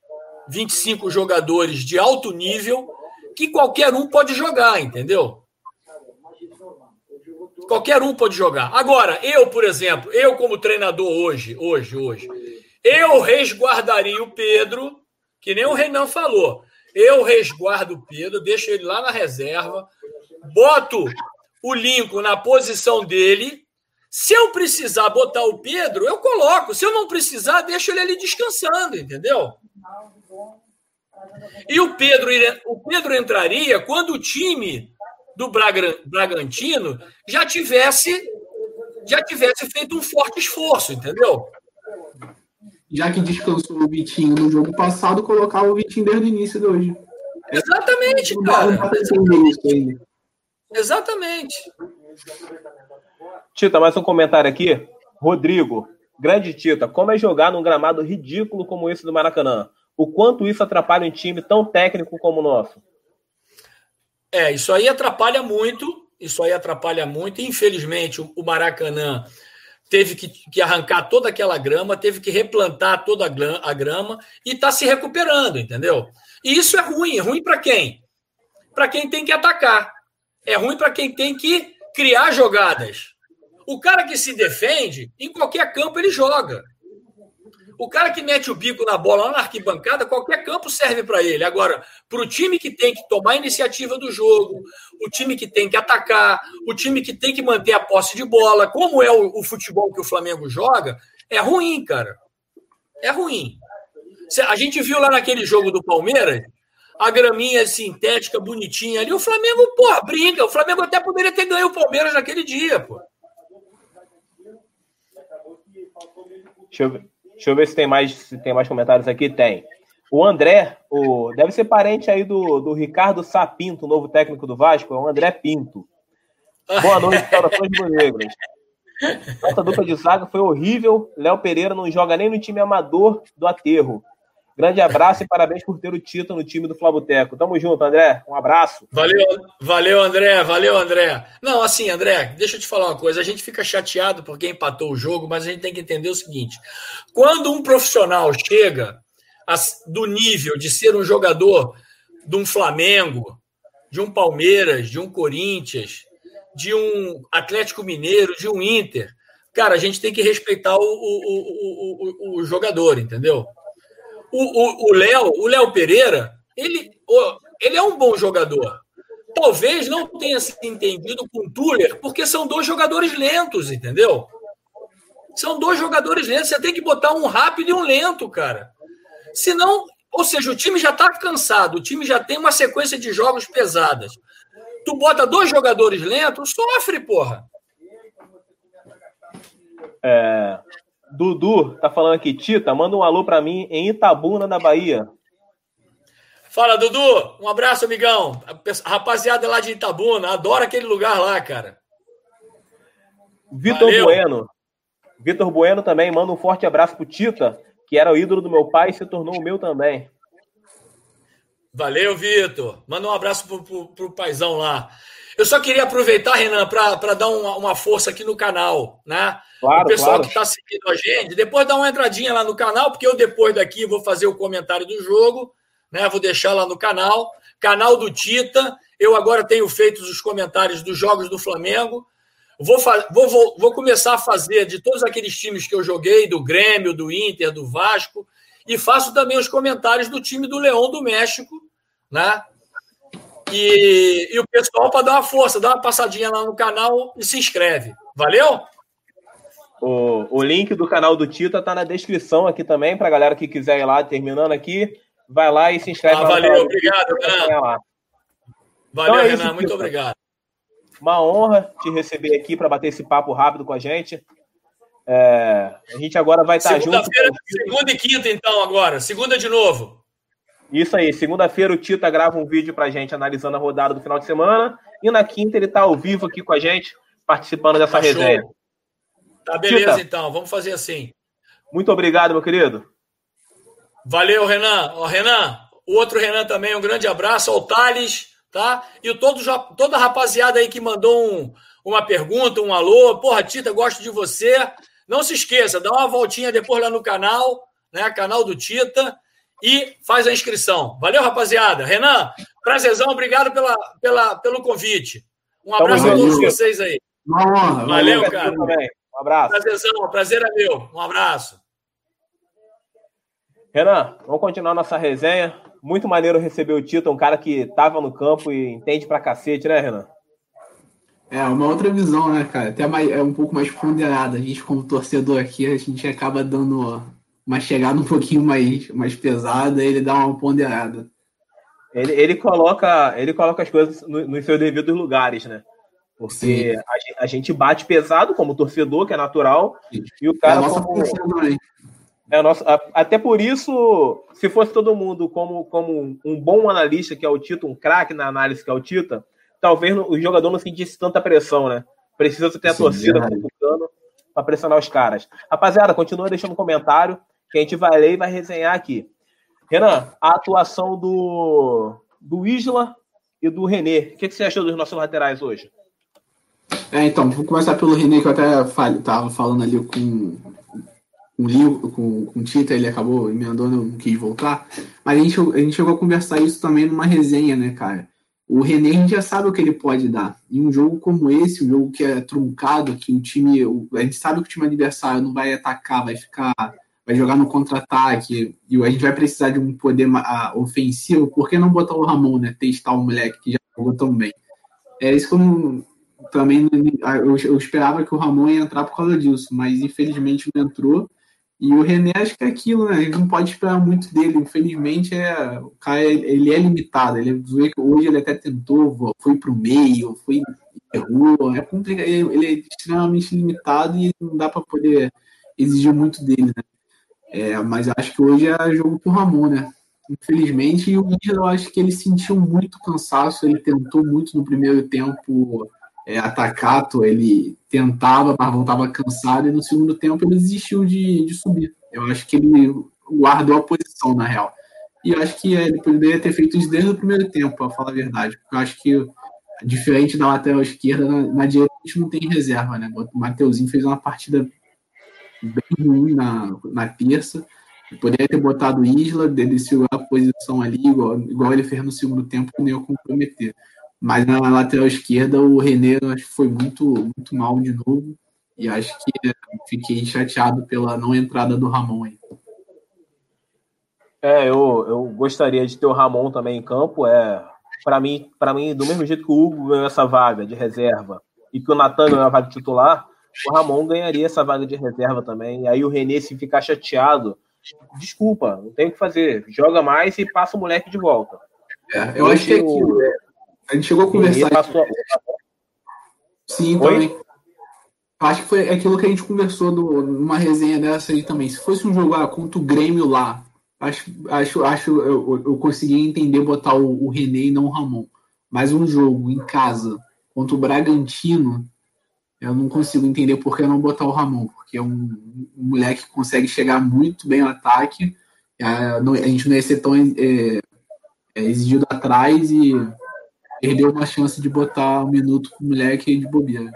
25 jogadores de alto nível que qualquer um pode jogar, entendeu? Qualquer um pode jogar. Agora, eu, por exemplo, eu como treinador hoje, hoje, hoje, eu resguardaria o Pedro, que nem o Renan falou. Eu resguardo o Pedro, deixo ele lá na reserva, boto o Lincoln na posição dele. Se eu precisar botar o Pedro, eu coloco. Se eu não precisar, deixo ele ali descansando, entendeu? E o Pedro, o Pedro entraria quando o time do Bragantino já tivesse já tivesse feito um forte esforço, entendeu? Já que descansou o Vitinho no jogo passado, colocava o Vitinho desde o início de hoje. Exatamente, cara. Exatamente. Tita, mais um comentário aqui. Rodrigo, grande Tita, como é jogar num gramado ridículo como esse do Maracanã? O quanto isso atrapalha um time tão técnico como o nosso? É, isso aí atrapalha muito. Isso aí atrapalha muito. Infelizmente, o Maracanã teve que, que arrancar toda aquela grama, teve que replantar toda a grama e está se recuperando, entendeu? E isso é ruim. É ruim para quem? Para quem tem que atacar. É ruim para quem tem que criar jogadas. O cara que se defende, em qualquer campo ele joga. O cara que mete o bico na bola lá na arquibancada, qualquer campo serve para ele. Agora, para o time que tem que tomar a iniciativa do jogo, o time que tem que atacar, o time que tem que manter a posse de bola, como é o, o futebol que o Flamengo joga, é ruim, cara. É ruim. A gente viu lá naquele jogo do Palmeiras, a graminha sintética, bonitinha ali. O Flamengo, pô, brinca. O Flamengo até poderia ter ganho o Palmeiras naquele dia, pô. Deixa eu ver. Deixa eu ver se tem mais, se tem mais comentários aqui. Tem. O André, o, deve ser parente aí do, do Ricardo Sapinto, novo técnico do Vasco, é o André Pinto. Boa noite, saudações negras. Nossa dupla de zaga foi horrível. Léo Pereira não joga nem no time amador do aterro. Grande abraço e parabéns por ter o título no time do Flaboteco. Tamo junto, André. Um abraço. Valeu, valeu, André. Valeu, André. Não, assim, André, deixa eu te falar uma coisa. A gente fica chateado porque empatou o jogo, mas a gente tem que entender o seguinte: quando um profissional chega do nível de ser um jogador de um Flamengo, de um Palmeiras, de um Corinthians, de um Atlético Mineiro, de um Inter, cara, a gente tem que respeitar o, o, o, o jogador, entendeu? O Léo, o Léo Pereira, ele, ele é um bom jogador. Talvez não tenha se entendido com o Tuller, porque são dois jogadores lentos, entendeu? São dois jogadores lentos. Você tem que botar um rápido e um lento, cara. Senão, ou seja, o time já está cansado, o time já tem uma sequência de jogos pesadas. Tu bota dois jogadores lentos, sofre, porra. É, Dudu tá falando aqui, Tita, manda um alô para mim em Itabuna, na Bahia. Fala, Dudu. Um abraço, amigão. A rapaziada lá de Itabuna, adora aquele lugar lá, cara. Vitor Bueno. Vitor Bueno também manda um forte abraço pro Tita, que era o ídolo do meu pai e se tornou o meu também. Valeu, Vitor. Manda um abraço pro, pro, pro paizão lá. Eu só queria aproveitar, Renan, para dar uma, uma, força aqui no canal, né? Claro, o pessoal claro. que está seguindo a gente, depois dá uma entradinha lá no canal, porque eu depois daqui vou fazer o comentário do jogo, né? Vou deixar lá no canal, canal do Tita. Eu agora tenho feito os comentários dos jogos do Flamengo. Vou, vou, vou, vou começar a fazer de todos aqueles times que eu joguei, do Grêmio, do Inter, do Vasco, e faço também os comentários do time do Leão do México, né? E, e o pessoal para dar uma força, dá uma passadinha lá no canal e se inscreve. Valeu? O, o link do canal do Tita tá na descrição aqui também, para galera que quiser ir lá, terminando aqui, vai lá e se inscreve. Ah, valeu, obrigado, Renan. Valeu, então é Renan, isso, muito obrigado. Uma honra te receber aqui para bater esse papo rápido com a gente. É, a gente agora vai estar segunda junto. Segunda e quinta, então, agora. Segunda de novo. Isso aí, segunda-feira o Tita grava um vídeo pra gente analisando a rodada do final de semana. E na quinta ele tá ao vivo aqui com a gente, participando dessa tá resenha. Tá beleza, Tita, então, vamos fazer assim. Muito obrigado, meu querido. Valeu, Renan. Ó, Renan, o outro Renan também, um grande abraço. Ao Thales, tá? E todo, toda a rapaziada aí que mandou um, uma pergunta, um alô. Porra, Tita, gosto de você. Não se esqueça, dá uma voltinha depois lá no canal, né? Canal do Tita e faz a inscrição. Valeu, rapaziada. Renan, prazerzão, obrigado pela, pela, pelo convite. Um abraço Tamo a todos valeu. vocês aí. Valeu, valeu cara. Um abraço. Prazerzão, prazer é meu. Um abraço. Renan, vamos continuar nossa resenha. Muito maneiro receber o Tito, um cara que estava no campo e entende pra cacete, né, Renan? É, uma outra visão, né, cara? Até mais, é um pouco mais ponderada. A gente, como torcedor aqui, a gente acaba dando uma chegada um pouquinho mais, mais pesada, ele dá uma ponderada. Ele, ele, coloca, ele coloca as coisas no, nos seus devidos lugares, né? Porque a, a, gente bate pesado como torcedor, que é natural, Sim. e o cara. É como, é nosso, até por isso, se fosse todo mundo como, como um bom analista, que é o Tito, um craque na análise, que é o Tita, talvez o jogador não sentisse tanta pressão, né? Precisa ter a Sim, torcida é. para pressionar os caras. Rapaziada, continua deixando um comentário que a gente vai ler e vai resenhar aqui. Renan, a atuação do, do Isla e do René. O que, que você achou dos nossos laterais hoje? É, então, vou começar pelo René, que eu até estava falando ali com, com, com, com o Tita, ele acabou emendando, não quis voltar. Mas a gente, a gente chegou a conversar isso também numa resenha, né, cara? O René, a gente já sabe o que ele pode dar. Em um jogo como esse, um jogo que é truncado, que o time. A gente sabe que o time adversário não vai atacar, vai ficar vai jogar no contra-ataque e a gente vai precisar de um poder uh, ofensivo, por que não botar o Ramon, né? Testar o moleque que já jogou tão bem. É isso como também eu, eu, esperava que o Ramon ia entrar por causa disso, mas infelizmente não entrou. E o René acho que é aquilo, né? A gente não pode esperar muito dele. Infelizmente, é, o cara ele é limitado. Ele hoje ele até tentou, foi para o meio, foi errou. É complicado. Ele é extremamente limitado e não dá para poder exigir muito dele, né? É, mas acho que hoje é jogo pro Ramon, né? Infelizmente, e o eu acho que ele sentiu muito cansaço, ele tentou muito no primeiro tempo é, atacar, ele tentava, mas voltava cansado, e no segundo tempo ele desistiu de, de subir. Eu acho que ele guardou a posição, na real. E eu acho que é, ele poderia ter feito isso desde o primeiro tempo, para falar a verdade. Porque eu acho que, diferente da lateral esquerda, na, na direita a gente não tem reserva, né? O Mateuzinho fez uma partida bem ruim na, na terça. Poderia ter botado Isla, segurar a posição ali, igual, igual ele fez no segundo tempo, que nem eu comprometer. Mas na lateral esquerda, o René acho que foi muito, muito mal de novo. E acho que fiquei chateado pela não entrada do Ramon aí. É, eu, eu gostaria de ter o Ramon também em campo. É, para mim, para mim, do mesmo jeito que o Hugo ganhou essa vaga de reserva e que o Natan ganhou a vaga titular, o Ramon ganharia essa vaga de reserva também. Aí o René, se ficar chateado, desculpa, não tem o que fazer. Joga mais e passa o moleque de volta. É, eu acho que é A gente chegou a conversar. Passou... Sim, Oi? também. Acho que foi aquilo que a gente conversou no, numa resenha dessa aí também. Se fosse um jogo ah, contra o Grêmio lá, acho, acho, acho eu, eu conseguia entender botar o, o René e não o Ramon. Mas um jogo em casa contra o Bragantino, eu não consigo entender por que não botar o Ramon, porque é um, um moleque que consegue chegar muito bem ao ataque. A, a gente não ia ser tão é, é, exigido atrás e perdeu uma chance de botar um minuto com o moleque de bobeira.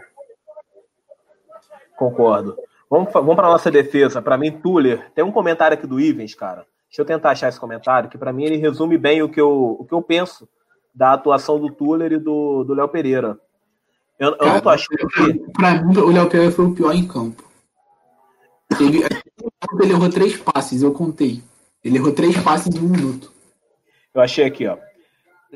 Concordo. Vamos, vamos para nossa defesa. Para mim, Tuller. Tem um comentário aqui do Ivens, cara. Deixa eu tentar achar esse comentário, que para mim ele resume bem o que eu, o que eu penso da atuação do Tuller e do Léo Pereira. Eu, eu não tô achando que. Pra mim, o Léo Pereira foi o pior em campo. Ele, ele errou três passes, eu contei. Ele errou três passes em um minuto. Eu achei aqui, ó.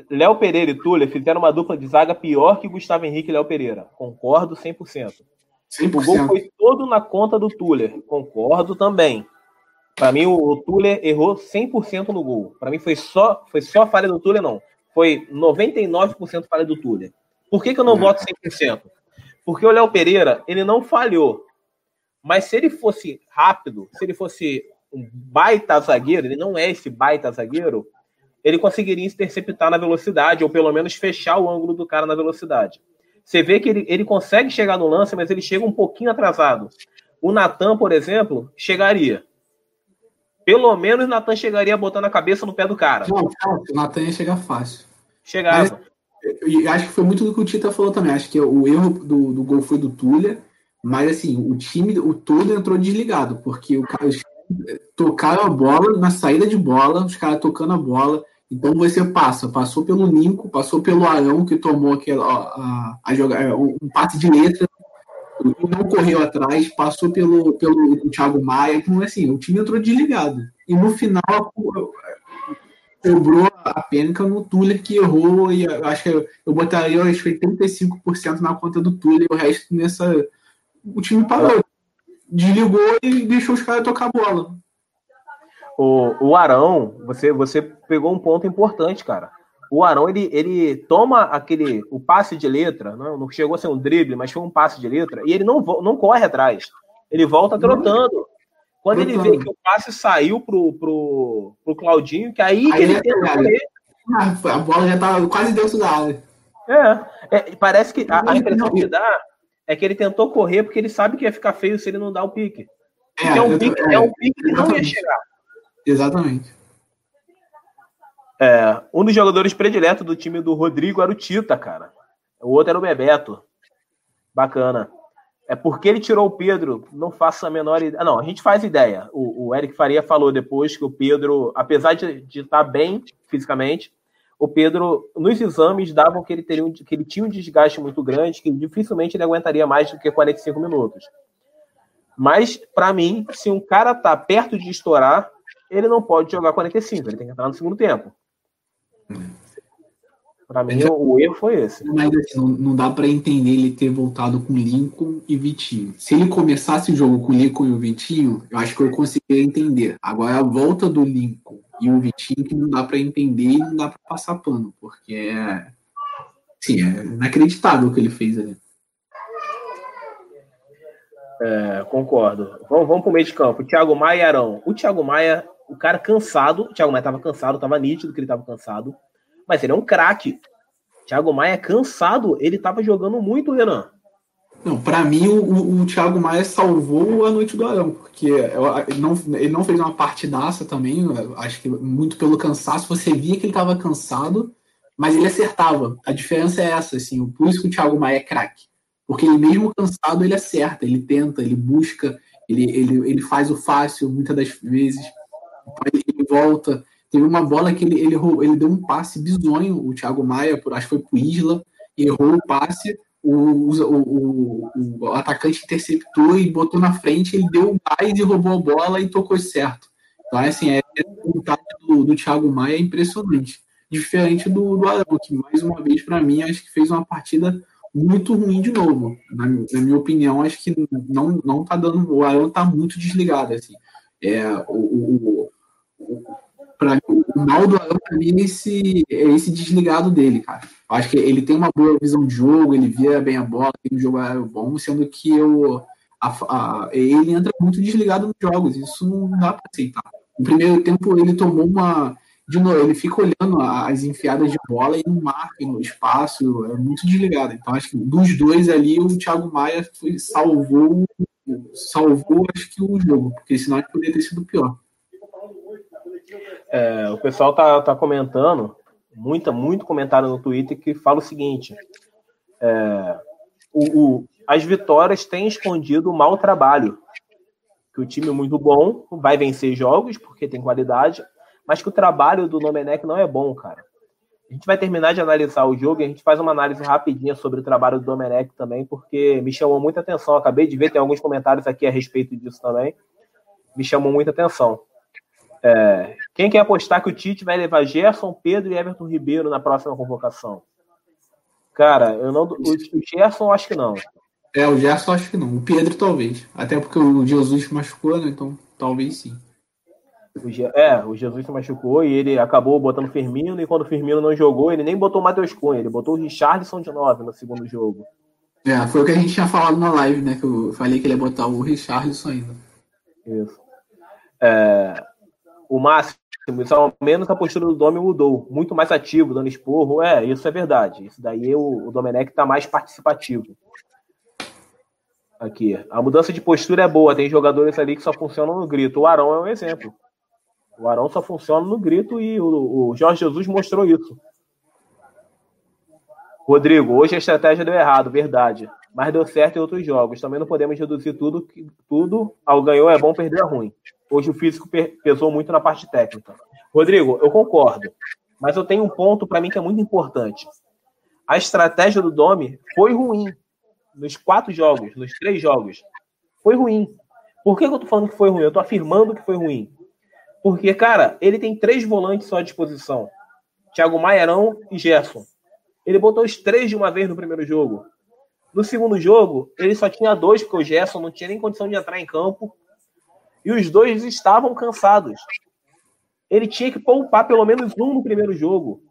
Léo Pereira e Tuller fizeram uma dupla de zaga pior que Gustavo Henrique e Léo Pereira. Concordo 100%. 100%. O gol foi todo na conta do Tuller. Concordo também. Para mim, o Tuller errou 100% no gol. Para mim, foi só, foi só falha do Tuller, não. Foi 99% falha do Tuller. Por que, que eu não voto 100%? Porque o Léo Pereira, ele não falhou. Mas se ele fosse rápido, se ele fosse um baita zagueiro, ele não é esse baita zagueiro, ele conseguiria interceptar na velocidade, ou pelo menos fechar o ângulo do cara na velocidade. Você vê que ele, ele consegue chegar no lance, mas ele chega um pouquinho atrasado. O Natan, por exemplo, chegaria. Pelo menos o Natan chegaria botando a cabeça no pé do cara. Não, o Natan ia chegar fácil. Chegava. Mas, acho que foi muito do que o Tita falou também. Acho que o erro do, do gol foi do Tulha, mas assim, o time, o todo entrou desligado, porque o cara, os tocaram a bola na saída de bola, os caras tocando a bola. Então você passa, passou pelo Ninco, passou pelo Arão, que tomou aquela, a, a jogar, é, um passe de letra, e não correu atrás, passou pelo, pelo Thiago Maia. Então, assim, o time entrou desligado. E no final, sobrou a pênica no Tuller, que errou, e acho que eu botaria acho que 85% na conta do Tuller, e o resto nessa. O time parou. Desligou e deixou os caras tocar a bola. O, o Arão, você, você pegou um ponto importante, cara. O Arão, ele, ele toma aquele o passe de letra, não, não chegou a ser um drible, mas foi um passe de letra, e ele não, não corre atrás. Ele volta trotando. Quando ele vê que o passe saiu pro, pro, pro Claudinho, que aí, aí ele tenta correr. Ah, a bola já tá quase dentro da área. É, é parece que a, a, impressão que dá é que ele tentou correr porque ele sabe que ia ficar feio se ele não dar o pique. É, é um pique, é um pique que não ia chegar. Exatamente. É, um dos jogadores prediletos do time do Rodrigo era o Tita, cara. O outro era o Bebeto. Bacana. É porque ele tirou o Pedro, não faço a menor ideia. Não, a gente faz ideia. O, o Eric Faria falou depois que o Pedro, apesar de, de estar bem fisicamente, o Pedro, nos exames, davam que ele, teria um, que ele tinha um desgaste muito grande, que dificilmente ele aguentaria mais do que 45 minutos. Mas, para mim, se um cara tá perto de estourar, ele não pode jogar 45, ele tem que entrar no segundo tempo. Para mim, já... o erro foi esse. Mas assim, não, não dá para entender ele ter voltado com Lincoln e Vitinho. Se ele começasse o jogo com o Lincoln e o Vitinho, eu acho que eu conseguiria entender. Agora, a volta do Lincoln e o Vitinho, que não dá para entender e não dá para passar pano, porque é. Sim, é inacreditável o que ele fez ali. É, concordo. Vamos, vamos pro meio de campo. Thiago Maia e Arão. O Thiago Maia o cara cansado, o Thiago Maia estava cansado, estava nítido que ele estava cansado, mas ele é um craque. Thiago Maia é cansado, ele estava jogando muito, Renan. Não, para mim o, o, Thiago Maia salvou a noite do Arão, porque ele não, ele não fez uma partidaça também, acho que muito pelo cansaço, você via que ele estava cansado, mas ele acertava. A diferença é essa, assim, por isso que o Thiago Maia é craque. Porque ele mesmo cansado, ele acerta, ele tenta, ele busca, ele, ele, ele faz o fácil muitas das vezes ele volta. Teve uma bola que ele, ele, ele deu um passe bizonho, o Thiago Maia, por, acho que foi pro Isla, errou o passe, o, o, o, o, atacante interceptou e botou na frente, ele deu um gás e roubou a bola e tocou certo. Então, assim, é, o do, do Thiago Maia é impressionante. Diferente do, do Arão, que mais uma vez, para mim, acho que fez uma partida muito ruim de novo. Na, na, minha opinião, acho que não, não tá dando. O Arão tá muito desligado. Assim. É, o, o, Pra, o mal do Arão, pra mim, é esse, é esse desligado dele, cara. Eu acho que ele tem uma boa visão de jogo, ele via bem a bola, tem um jogo bom, sendo que eu, a, a, ele entra muito desligado nos jogos. Isso não dá pra aceitar. No primeiro tempo, ele tomou uma. De novo, ele fica olhando as enfiadas de bola e não marca no espaço, é muito desligado. Então, acho que dos dois ali, o Thiago Maia foi, salvou, salvou, acho que o jogo, porque senão poderia ter sido pior. É, o pessoal tá, tá comentando, muita, muito comentário no Twitter que fala o seguinte: é, o, o, as vitórias têm escondido o mau trabalho. Que o time é muito bom, vai vencer jogos porque tem qualidade, mas que o trabalho do Domenech não é bom, cara. A gente vai terminar de analisar o jogo e a gente faz uma análise rapidinha sobre o trabalho do Domenech também, porque me chamou muita atenção. Acabei de ver, tem alguns comentários aqui a respeito disso também. Me chamou muita atenção. É, quem quer apostar que o Tite vai levar Gerson, Pedro e Everton Ribeiro na próxima convocação? Cara, eu não. O Gerson acho que não. É, o Gerson acho que não. O Pedro talvez. Até porque o Jesus machucou, né? Então talvez sim. O é, o Jesus se machucou e ele acabou botando Firmino, e quando o Firmino não jogou, ele nem botou o Matheus Cunha, ele botou o Richardson de 9 no segundo jogo. É, foi o que a gente tinha falado na live, né? Que eu falei que ele ia botar o Richardson ainda. Isso. É, o máximo, ao menos a postura do Domi mudou. Muito mais ativo, dando esporro. É, isso é verdade. Isso daí o, o Domenech está mais participativo. Aqui. A mudança de postura é boa. Tem jogadores ali que só funcionam no grito. O Arão é um exemplo. O Arão só funciona no grito e o, o Jorge Jesus mostrou isso. Rodrigo, hoje a estratégia deu errado, verdade. Mas deu certo em outros jogos. Também não podemos reduzir tudo, tudo ao ganhou é bom, perder é ruim. Hoje o físico pesou muito na parte técnica. Rodrigo, eu concordo. Mas eu tenho um ponto para mim que é muito importante. A estratégia do Domi foi ruim. Nos quatro jogos, nos três jogos. Foi ruim. Por que eu tô falando que foi ruim? Eu tô afirmando que foi ruim. Porque, cara, ele tem três volantes só à disposição. Thiago Maierão e Gerson. Ele botou os três de uma vez no primeiro jogo. No segundo jogo, ele só tinha dois, porque o Gerson não tinha nem condição de entrar em campo e os dois estavam cansados. Ele tinha que poupar pelo menos um no primeiro jogo.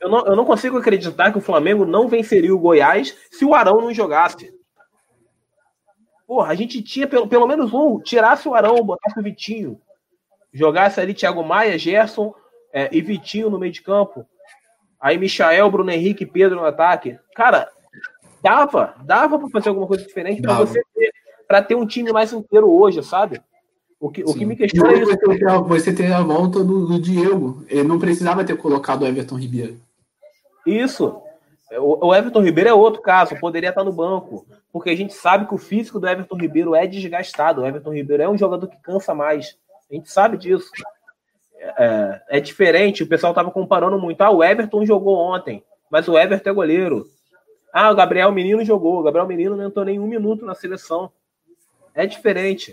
Eu não, eu não consigo acreditar que o Flamengo não venceria o Goiás se o Arão não jogasse. Porra, a gente tinha pelo, pelo menos um. Tirasse o Arão, botasse o Vitinho. Jogasse ali Thiago Maia, Gerson é, e Vitinho no meio de campo. Aí Michael, Bruno Henrique e Pedro no ataque. Cara, dava, dava para fazer alguma coisa diferente para você ter, pra ter um time mais inteiro hoje, sabe? O que, o que me questiona é isso. Você tem a volta do, do, Diego. Ele não precisava ter colocado o Everton Ribeiro. Isso. O, o Everton Ribeiro é outro caso, poderia estar no banco. Porque a gente sabe que o físico do Everton Ribeiro é desgastado. O Everton Ribeiro é um jogador que cansa mais. A gente sabe disso. É, é diferente, o pessoal estava comparando muito. Ah, o Everton jogou ontem, mas o Everton é goleiro. Ah, o Gabriel Menino jogou. O Gabriel Menino não entrou nem um minuto na seleção. É diferente.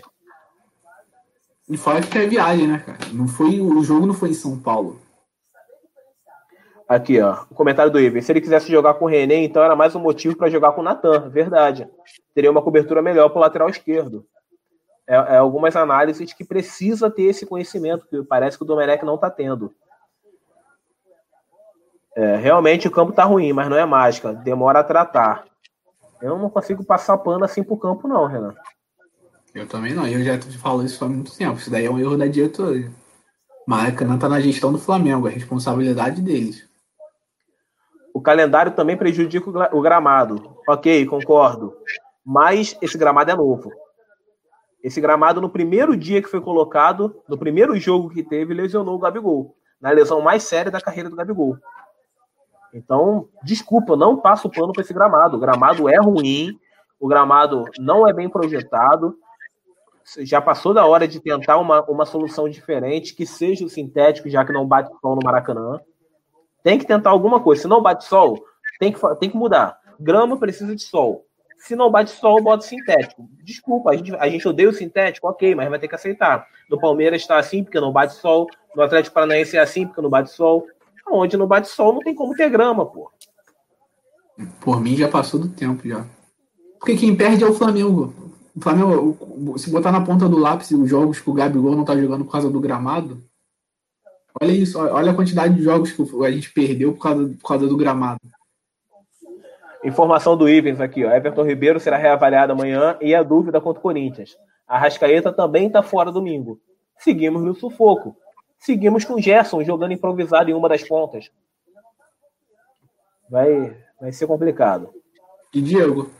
E fora que é viagem, né, cara? Não foi, o jogo não foi em São Paulo. Aqui, ó. O comentário do Ivan. Se ele quisesse jogar com o René, então era mais um motivo para jogar com o Natan. Verdade. Teria uma cobertura melhor para o lateral esquerdo. É, é, algumas análises que precisa ter esse conhecimento, que parece que o Domenech não está tendo. É, realmente o campo está ruim, mas não é mágica. Demora a tratar. Eu não consigo passar pano assim pro campo, não, Renan. Eu também não. Eu já falo isso há muito tempo. Isso daí é um erro da diretoria. Maracanã tá na gestão do Flamengo, é responsabilidade deles. O calendário também prejudica o gramado. Ok, concordo. Mas esse gramado é novo. Esse gramado, no primeiro dia que foi colocado, no primeiro jogo que teve, lesionou o Gabigol. Na lesão mais séria da carreira do Gabigol. Então, desculpa, não passo pano para esse gramado. O gramado é ruim, o gramado não é bem projetado já passou da hora de tentar uma, uma solução diferente, que seja o sintético, já que não bate sol no Maracanã. Tem que tentar alguma coisa. Se não bate sol, tem que, tem que mudar. Grama precisa de sol. Se não bate sol, bota sintético. Desculpa, a gente, a gente odeia o sintético, ok, mas vai ter que aceitar. No Palmeiras está assim porque não bate sol. No Atlético Paranaense é assim porque não bate sol. Onde não bate sol, não tem como ter grama, pô. Por mim já passou do tempo já. Porque quem perde é o Flamengo. O Flamengo, se botar na ponta do lápis os jogos que o Gabigol não tá jogando por causa do gramado, Olha isso, olha a quantidade de jogos que a gente perdeu por causa, por causa do gramado. Informação do Ivens aqui, ó. Everton Ribeiro será reavaliado amanhã e a dúvida contra o Corinthians. A Rascaeta também está fora domingo. Seguimos no sufoco. Seguimos com o Gerson jogando improvisado em uma das pontas. Vai, vai ser complicado. E Diego?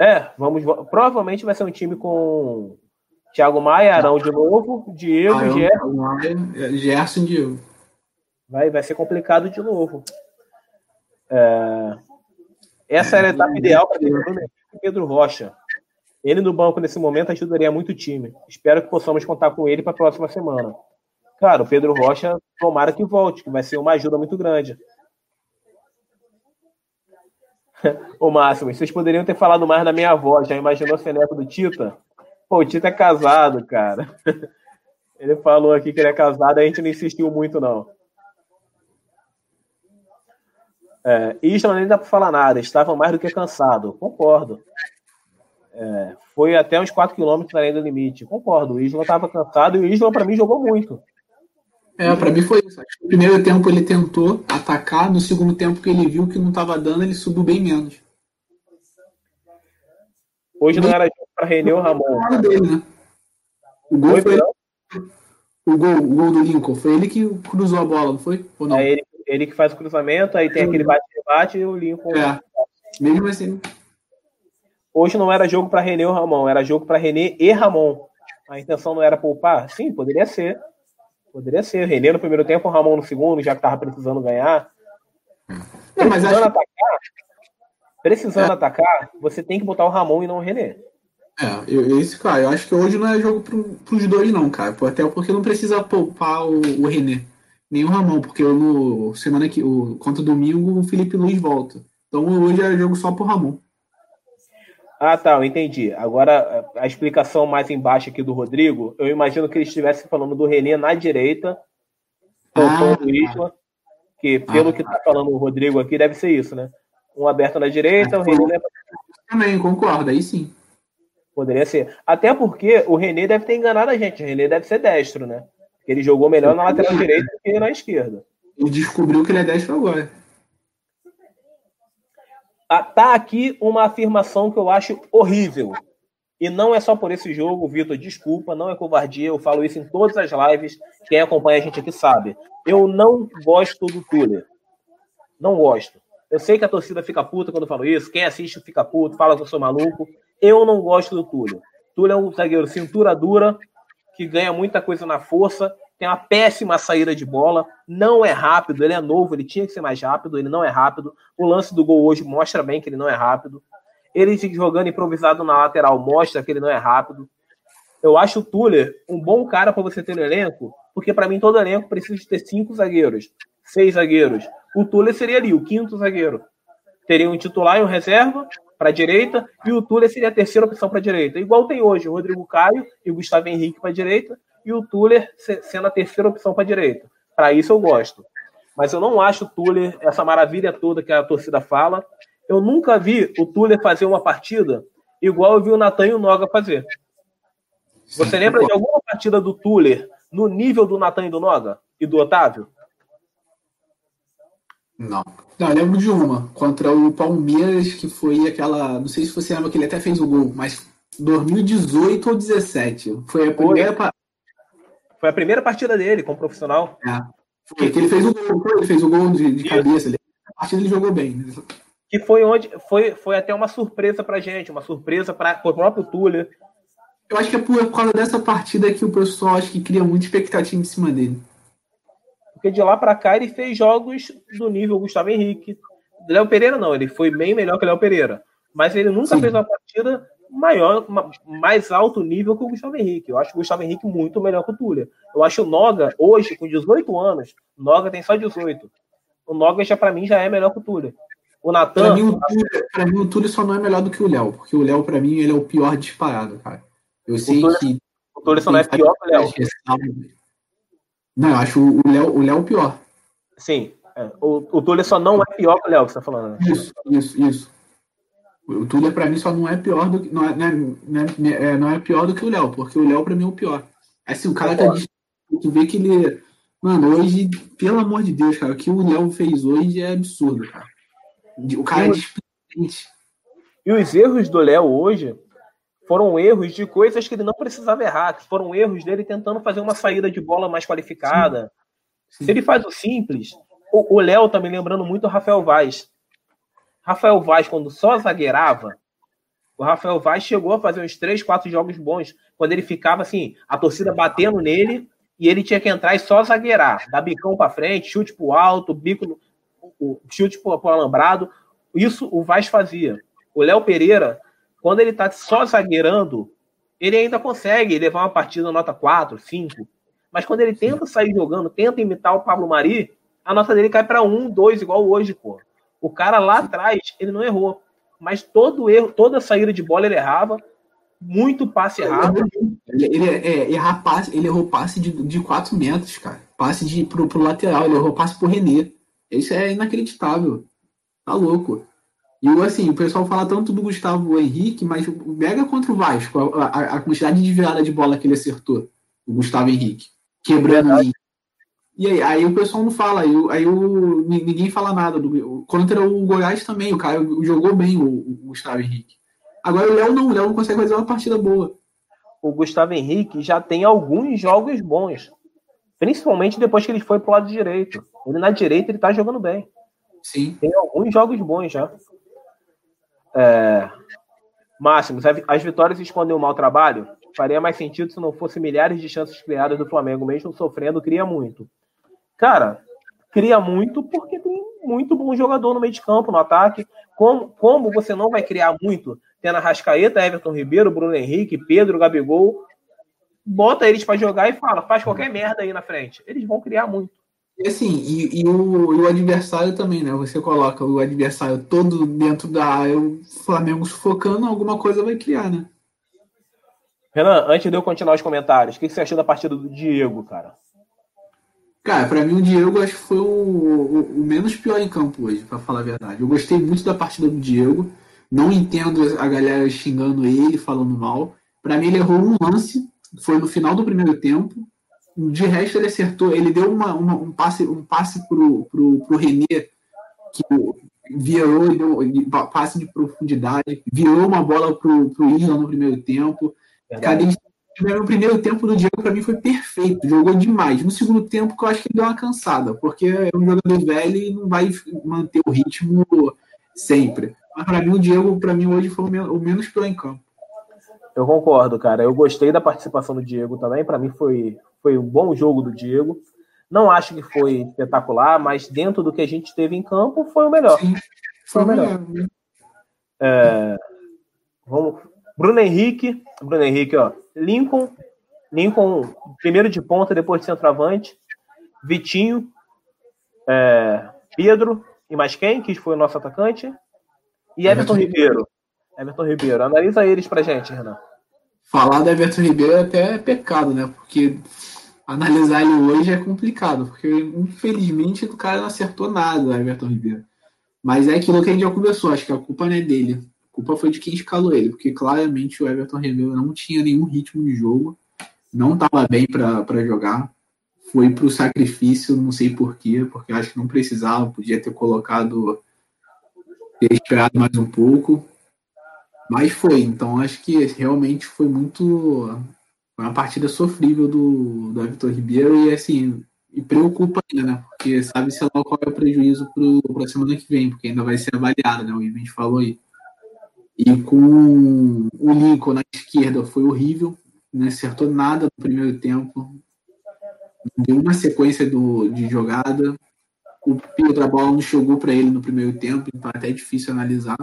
É, vamos. Provavelmente vai ser um time com Thiago Maia, Arão de novo, Diego, Arão, Gerson. Gerson Diego. Vai, vai ser complicado de novo. É, essa era a etapa ideal para Pedro Rocha. Ele no banco nesse momento ajudaria muito o time. Espero que possamos contar com ele para a próxima semana. Cara, o Pedro Rocha, tomara que volte, que vai ser uma ajuda muito grande. Ô Máximo, vocês poderiam ter falado mais da minha avó. Já imaginou ser neto do Tita? Pô, o Tita é casado, cara. Ele falou aqui que ele é casado, a gente não insistiu muito, não. É, Isla nem dá para falar nada, estava mais do que cansado. Concordo. É, foi até uns 4 km além do limite. Concordo. O Isla estava cansado e o Isla, para mim, jogou muito. É, para mim foi isso. No primeiro tempo ele tentou atacar, no segundo tempo que ele viu que não estava dando, ele subiu bem menos. Hoje não era jogo para René ou Ramon. Dele, né? O gol foi, foi ele, o gol, o gol do Lincoln. Foi ele que cruzou a bola, não foi? Ou não? É ele, ele que faz o cruzamento, aí tem aquele bate-bate e o Lincoln. É. Mesmo assim. Hoje não era jogo para René ou Ramon, era jogo para René e Ramon. A intenção não era poupar? Sim, poderia ser. Poderia ser. René no primeiro tempo, o Ramon no segundo, já que tava precisando ganhar. É, mas precisando acho... atacar, precisando é. atacar, você tem que botar o Ramon e não o René. É, eu, esse, cara, eu acho que hoje não é jogo pro, pros dois, não, cara. Até porque não precisa poupar o, o René, nem o Ramon, porque no semana que. O, contra domingo o Felipe Luiz volta. Então hoje é jogo só pro Ramon. Ah, tá, eu entendi. Agora, a explicação mais embaixo aqui do Rodrigo, eu imagino que ele estivesse falando do René na direita, poupando ah, o Isla, que pelo ah, que tá falando o Rodrigo aqui, deve ser isso, né? Um aberto na direita, o René... Também, concordo, aí sim. Poderia ser. Até porque o René deve ter enganado a gente. O René deve ser destro, né? Ele jogou melhor na lateral direita do que na esquerda. Ele descobriu que ele é destro agora. Ah, tá aqui uma afirmação que eu acho horrível. E não é só por esse jogo, Vitor, desculpa, não é covardia, eu falo isso em todas as lives. Quem acompanha a gente aqui sabe. Eu não gosto do Tuller. Não gosto. Eu sei que a torcida fica puta quando eu falo isso. Quem assiste fica puto, fala que eu sou maluco. Eu não gosto do Túlio. Túlio é um zagueiro cintura dura, que ganha muita coisa na força, tem uma péssima saída de bola, não é rápido, ele é novo, ele tinha que ser mais rápido, ele não é rápido. O lance do gol hoje mostra bem que ele não é rápido. Ele jogando improvisado na lateral mostra que ele não é rápido. Eu acho o Tuller um bom cara para você ter no elenco, porque para mim todo elenco precisa de ter cinco zagueiros, seis zagueiros. O Tuller seria ali, o quinto zagueiro. Teria um titular e um reserva, para a direita, e o Tuller seria a terceira opção para a direita. Igual tem hoje o Rodrigo Caio e o Gustavo Henrique para a direita, e o Tuller sendo a terceira opção para a direita. Para isso eu gosto. Mas eu não acho o Tuller essa maravilha toda que a torcida fala. Eu nunca vi o Tuller fazer uma partida igual eu vi o Natan e o Noga fazer. Você lembra de alguma partida do Tuller no nível do Natan e do Noga? E do Otávio? Não. Não, eu lembro de uma, contra o Palmeiras, que foi aquela. Não sei se você lembra que ele até fez o gol, mas 2018 ou 17. Foi a primeira. Foi, a primeira partida dele como profissional. É. Foi que ele fez o gol, ele fez o gol de, de cabeça. Ele, a partida ele jogou bem. Que foi onde. Foi, foi até uma surpresa pra gente, uma surpresa para o próprio Túlio. Eu acho que é por causa dessa partida que o pessoal acho que cria muita expectativa em cima dele. Porque de lá para cá ele fez jogos do nível Gustavo Henrique. Léo Pereira não, ele foi bem melhor que Léo Pereira. Mas ele nunca Sim. fez uma partida maior, mais alto nível que o Gustavo Henrique. Eu acho o Gustavo Henrique muito melhor que o Túlio. Eu acho o Noga, hoje, com 18 anos, o Noga tem só 18. O Noga já, para mim, já é melhor que o Túlio. O Natan. Pra mim, pra mim, o Túlio só não é melhor do que o Léo, porque o Léo, para mim, ele é o pior disparado, cara. Eu sei o Túlio, que. O Túlio só não é pior que o Léo. Não, eu acho o Léo o Léo pior. Sim. É. O, o Túlio só não é pior que o Léo que você tá falando. Né? Isso, isso, isso. O Túlio, pra mim, só não é pior do que. Não é, não é, é, não é pior do que o Léo, porque o Léo, pra mim, é o pior. Assim, o cara tá. Tu vê que ele. Mano, hoje, pelo amor de Deus, cara, o que o Léo fez hoje é absurdo, cara. O cara é displicente. E os erros do Léo hoje foram erros de coisas que ele não precisava errar, que foram erros dele tentando fazer uma saída de bola mais qualificada. Sim. Sim. Se ele faz o simples, o Léo tá me lembrando muito o Rafael Vaz. Rafael Vaz, quando só zagueirava, o Rafael Vaz chegou a fazer uns três, quatro jogos bons, quando ele ficava assim, a torcida batendo nele e ele tinha que entrar e só zagueirar, dar bicão para frente, chute pro alto, bico no, chute pro, pro alambrado. Isso o Vaz fazia. O Léo Pereira, quando ele tá só zagueirando, ele ainda consegue levar uma partida nota 4, 5. Mas quando ele tenta sair jogando, tenta imitar o Pablo Mari, a nota dele cai para 1, 2, igual hoje, pô. O cara lá atrás, ele não errou mas todo erro, toda saída de bola ele errava, muito passe errado. Ele, ele, é, errar passe, ele errou passe de, de 4 metros, cara. Passe de, pro, pro lateral, ele errou passe pro René. Isso é inacreditável. Tá louco. E assim, o pessoal fala tanto do Gustavo Henrique, mas mega contra o Vasco, a, a, a, quantidade de virada de bola que ele acertou, o Gustavo Henrique. Quebrando é e aí, aí o pessoal não fala, aí, aí o, ninguém fala nada. Do, contra o Goiás também, o cara jogou bem, o, o Gustavo Henrique. Agora o Léo não, o Léo não consegue fazer uma partida boa. O Gustavo Henrique já tem alguns jogos bons. Principalmente depois que ele foi pro lado direito. Ele na direita ele tá jogando bem. Sim. Tem alguns jogos bons já. É... Máximos, as vitórias escondem um mau trabalho? Faria mais sentido se não fosse milhares de chances criadas do Flamengo, mesmo sofrendo, cria muito. Cara, cria muito porque tem muito bom jogador no meio de campo, no ataque. Como, como você não vai criar muito tendo a Rascaeta, Everton Ribeiro, Bruno Henrique, Pedro, Gabigol, bota eles para jogar e fala, faz qualquer merda aí na frente. Eles vão criar muito. E assim, e, e, o, e, o, adversário também, né? Você coloca o adversário todo dentro da área, o Flamengo sufocando, alguma coisa vai criar, né? Renan, antes de eu continuar os comentários, o que você achou da partida do Diego, cara? Cara, para mim o Diego acho que foi o, o, o, menos pior em campo hoje, para falar a verdade. Eu gostei muito da partida do Diego. Não entendo a galera xingando ele, falando mal. Para mim ele errou um lance, foi no final do primeiro tempo. De resto ele acertou, ele deu uma, uma, um passe, um passe pro, pro, pro René que virou, deu passe de profundidade, virou uma bola pro, pro Isla no primeiro tempo. Cadê no primeiro tempo do Diego, para mim, foi perfeito. Jogou demais. No segundo tempo, que eu acho que ele deu uma cansada, porque é um jogador velho e não vai manter o ritmo sempre. Mas para mim, o Diego, para mim, hoje foi o menos pior em campo. Eu concordo, cara. Eu gostei da participação do Diego também. Para mim, foi, foi um bom jogo do Diego. Não acho que foi espetacular, mas dentro do que a gente teve em campo, foi o melhor. Sim, foi, foi o melhor. melhor. É, vamos, Bruno Henrique, Bruno Henrique, ó. Lincoln, Lincoln, primeiro de ponta, depois de centroavante. Vitinho, é, Pedro e mais quem, que foi o nosso atacante. E Everton, Everton Ribeiro. Everton Ribeiro. Analisa eles pra gente, Renan. Falar do Everton Ribeiro é até pecado, né? Porque analisar ele hoje é complicado, porque infelizmente o cara não acertou nada, Everton Ribeiro. Mas é aquilo que a gente já conversou, acho que a culpa não é dele culpa foi de quem escalou ele, porque claramente o Everton Ribeiro não tinha nenhum ritmo de jogo, não estava bem para jogar, foi para o sacrifício, não sei porquê, porque acho que não precisava, podia ter colocado, ter esperado mais um pouco, mas foi, então acho que realmente foi muito. Foi uma partida sofrível do, do Everton Ribeiro e assim, e preocupa ainda, né? Porque sabe se lá qual é o prejuízo para a semana que vem, porque ainda vai ser avaliado, né? O Ivan falou aí. E com o Lincoln na esquerda foi horrível, não acertou nada no primeiro tempo, deu uma sequência do, de jogada. O Pedro, a bola não chegou para ele no primeiro tempo, então é até difícil analisar.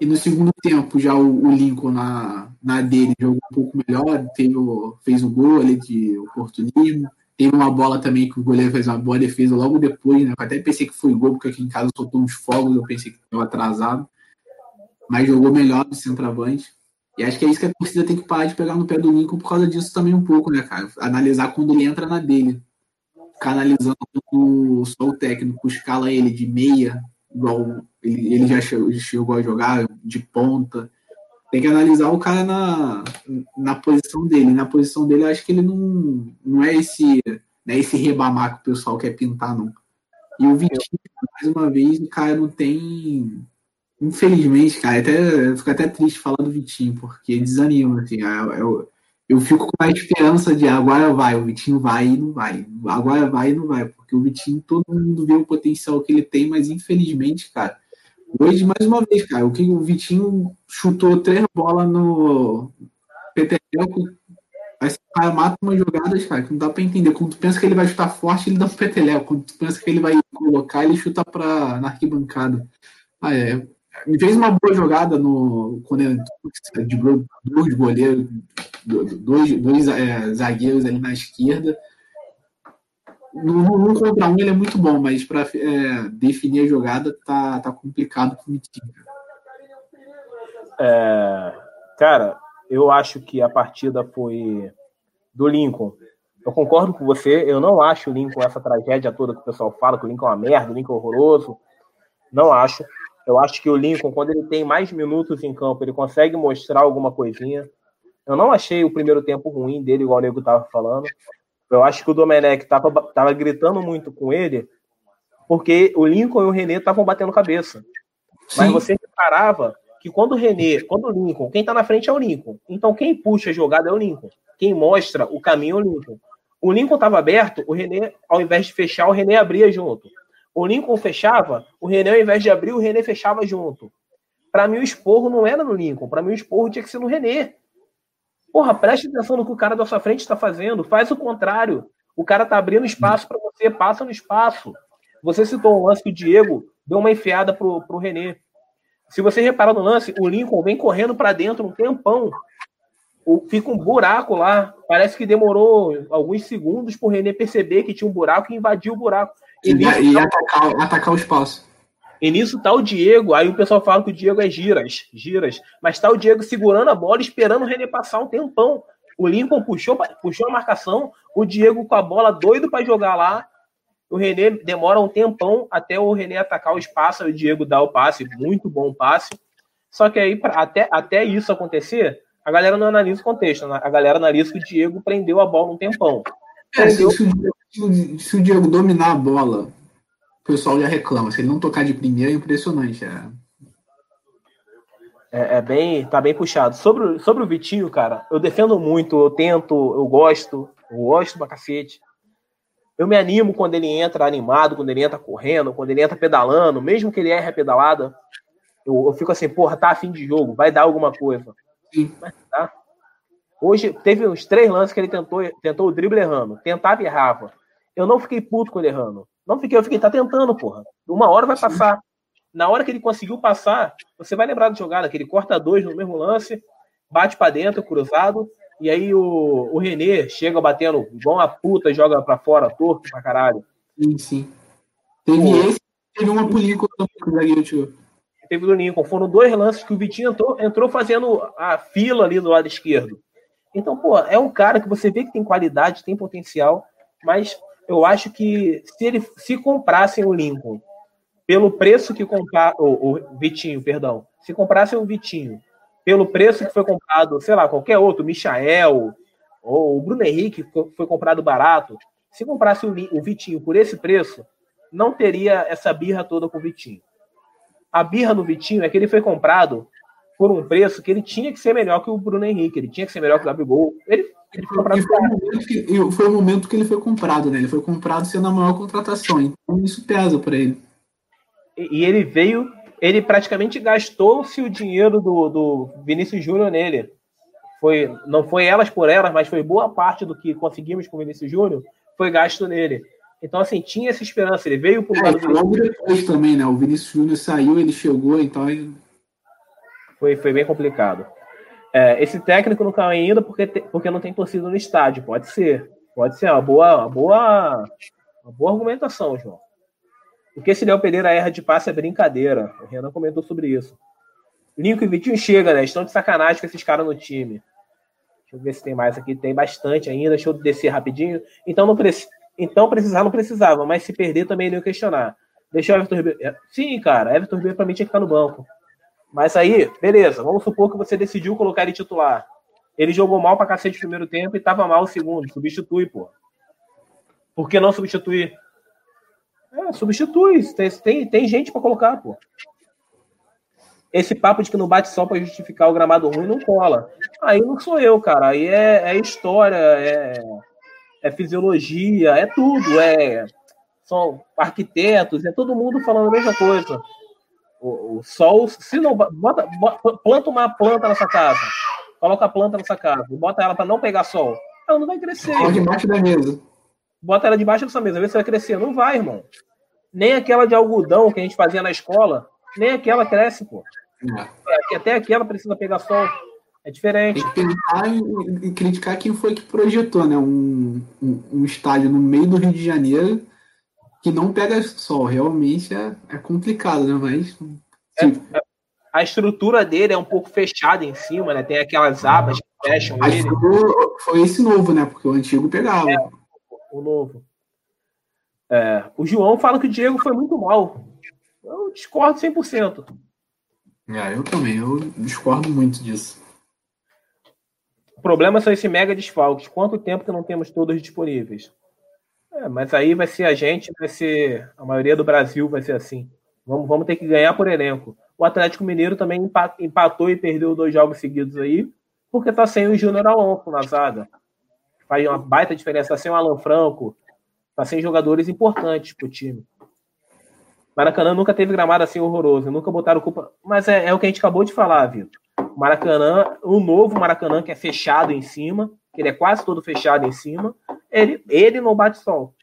E no segundo tempo, já o, o Lincoln na, na dele jogou um pouco melhor, teve fez o gol ali de oportunismo. Teve uma bola também que o goleiro fez uma boa defesa logo depois, né? Eu até pensei que foi gol, porque aqui em casa soltou uns fogos, eu pensei que estava atrasado mas jogou melhor do centroavante. E acho que é isso que a torcida tem que parar de pegar no pé do Lincoln por causa disso também um pouco, né, cara? Analisar quando ele entra na dele. Ficar analisando só o técnico, escala ele de meia, igual ele, ele já chegou, chegou a jogar, de ponta. Tem que analisar o cara na, na posição dele. Na posição dele, acho que ele não, não é esse não é esse rebamar que o pessoal quer pintar, não. E o Vitinho, mais uma vez, o cara não tem. Infelizmente, cara, até, eu fico até triste falar do Vitinho, porque desanima, assim. Eu, eu fico com a esperança de agora vai, o Vitinho vai e não vai. Agora vai e não vai, porque o Vitinho, todo mundo vê o potencial que ele tem, mas infelizmente, cara, hoje, mais uma vez, cara, o que o Vitinho chutou três bolas no Petereco Aí você mata umas jogadas, cara, que não dá pra entender. Quando tu pensa que ele vai chutar forte, ele dá um peteleco. Quando tu pensa que ele vai colocar, ele chuta pra, na arquibancada. Ah, é. Me fez uma boa jogada no. Quando ele driblou dois goleiros, dois, dois é, zagueiros ali na esquerda. No um contra um ele é muito bom, mas para é, definir a jogada tá, tá complicado pro. É, cara, eu acho que a partida foi do Lincoln. Eu concordo com você, eu não acho o Lincoln essa tragédia toda que o pessoal fala, que o Lincoln é uma merda, o Lincoln é horroroso. Não acho. Eu acho que o Lincoln, quando ele tem mais minutos em campo, ele consegue mostrar alguma coisinha. Eu não achei o primeiro tempo ruim dele, igual o Nego estava falando. Eu acho que o Domenech estava tava gritando muito com ele, porque o Lincoln e o René estavam batendo cabeça. Mas Sim. você reparava que quando o René, quando o Lincoln, quem tá na frente é o Lincoln. Então quem puxa a jogada é o Lincoln. Quem mostra o caminho é o Lincoln. O Lincoln estava aberto, o René, ao invés de fechar, o René abria junto. O Lincoln fechava, o René, ao invés de abrir, o René fechava junto. Para mim, o esporro não era no Lincoln. Para mim, o esporro tinha que ser no René. Porra, preste atenção no que o cara da sua frente está fazendo. Faz o contrário. O cara tá abrindo espaço para você, passa no espaço. Você citou um lance que o Diego deu uma enfiada pro, pro René. Se você reparar no lance, o Lincoln vem correndo para dentro um tempão. Fica um buraco lá. Parece que demorou alguns segundos para o René perceber que tinha um buraco e invadir o buraco. E, e, e tá... atacar, atacar o espaço. E nisso tá o Diego. Aí o pessoal fala que o Diego é giras, giras. Mas tá o Diego segurando a bola, esperando o René passar um tempão. O Lincoln puxou, puxou a marcação, o Diego com a bola doido para jogar lá. O René demora um tempão até o René atacar o espaço, o Diego dá o passe, muito bom passe. Só que aí, até, até isso acontecer, a galera não analisa o contexto, né? a galera analisa que o Diego prendeu a bola um tempão. É, se, o, se, o, Diego dominar a bola, o pessoal já reclama. Se ele não tocar de primeira, é impressionante. É. É, é, bem, tá bem puxado. Sobre, sobre o Vitinho, cara, eu defendo muito, eu tento, eu gosto, eu gosto pra cacete. Eu me animo quando ele entra animado, quando ele entra correndo, quando ele entra pedalando, mesmo que ele erre a pedalada. Eu, eu fico assim, porra, tá afim de jogo, vai dar alguma coisa. Mas tá. Hoje teve uns três lances que ele tentou, tentou o drible errando, tentava e errava. Eu não fiquei puto com ele errando. Não fiquei, eu fiquei, tá tentando, porra. Uma hora vai passar. Na hora que ele conseguiu passar, você vai lembrar da jogada, que ele corta dois no mesmo lance, bate para dentro, cruzado, e aí o, o Renê chega batendo igual uma puta, joga pra fora, torto pra caralho. Sim, sim. Teve esse, teve uma polícia com o zagueiro Teve do Lincoln. Foram dois lances que o Vitinho entrou, entrou fazendo a fila ali do lado esquerdo. Então, pô, é um cara que você vê que tem qualidade, tem potencial, mas eu acho que se ele se comprassem o Lincoln pelo preço que comprar o, o Vitinho, perdão, se comprassem o Vitinho pelo preço que foi comprado, sei lá, qualquer outro, Michael, ou o Bruno Henrique, que foi comprado barato, se comprasse o, o Vitinho por esse preço, não teria essa birra toda com o Vitinho. A birra no Vitinho é que ele foi comprado por um preço que ele tinha que ser melhor que o Bruno Henrique, ele tinha que ser melhor que o Gabigol. Ele, ele foi, comprado foi, o momento que, foi o momento que ele foi comprado, né? Ele foi comprado sendo a maior contratação, então isso pesa para ele. E, e ele veio ele praticamente gastou-se o dinheiro do, do Vinícius Júnior nele. Foi, não foi elas por elas, mas foi boa parte do que conseguimos com o Vinícius Júnior foi gasto nele. Então, assim, tinha essa esperança. Ele veio lado é, logo depois também, né? O Vinícius Júnior saiu, ele chegou, então ele... Foi, foi bem complicado. É, esse técnico não caiu ainda porque, te, porque não tem torcida no estádio. Pode ser. Pode ser uma boa, uma boa, uma boa argumentação, João. Porque se Léo Pereira erra de passe é brincadeira. O Renan comentou sobre isso. Lincoln e Vitinho chega, né? Estão de sacanagem com esses caras no time. Deixa eu ver se tem mais aqui. Tem bastante ainda. Deixa eu descer rapidinho. Então, não preci... então precisar não precisava, mas se perder também não ia questionar. Deixa o Everton Ribeiro. É, sim, cara, Everton Ribeiro pra mim tinha que ficar no banco. Mas aí, beleza, vamos supor que você decidiu colocar ele titular. Ele jogou mal pra cacete no primeiro tempo e tava mal o segundo. Substitui, pô. Por que não substituir? É, substitui. Tem, tem, tem gente para colocar, pô. Esse papo de que não bate só para justificar o gramado ruim não cola. Aí não sou eu, cara. Aí é, é história, é, é fisiologia, é tudo. É, são arquitetos, é todo mundo falando a mesma coisa. O, o sol, se não bota, bota, planta uma planta nessa casa, coloca a planta nessa casa, bota ela para não pegar sol, ela não vai crescer. Bota debaixo da mesa. Bota ela debaixo dessa mesa, vê se vai crescer. Não vai, irmão. Nem aquela de algodão que a gente fazia na escola, nem aquela cresce, pô. É. Até aquela precisa pegar sol. É diferente. Tem que criticar, e criticar quem foi que projetou, né? Um, um, um, estádio no meio do Rio de Janeiro que não pega sol. Realmente é, é complicado, né? Mas. É, é, a estrutura dele é um pouco fechada em cima, né? Tem aquelas abas que fecham ele. Foi esse novo, né? Porque o antigo pegava. É, o novo. É, o João fala que o Diego foi muito mal. Eu discordo 100%. É, eu também. Eu discordo muito disso. O problema são esses mega desfalques. Quanto tempo que não temos todos disponíveis? É, mas aí vai ser a gente, vai ser. A maioria do Brasil vai ser assim. Vamos, vamos ter que ganhar por elenco. O Atlético Mineiro também empatou e perdeu dois jogos seguidos aí, porque tá sem o Júnior Alonso na zaga. Faz uma baita diferença. Tá sem o Alan Franco, tá sem jogadores importantes pro time. Maracanã nunca teve gramado assim horroroso, nunca botaram culpa. Mas é, é o que a gente acabou de falar, Vitor. Maracanã, o novo Maracanã, que é fechado em cima, que ele é quase todo fechado em cima, ele, ele não bate sol.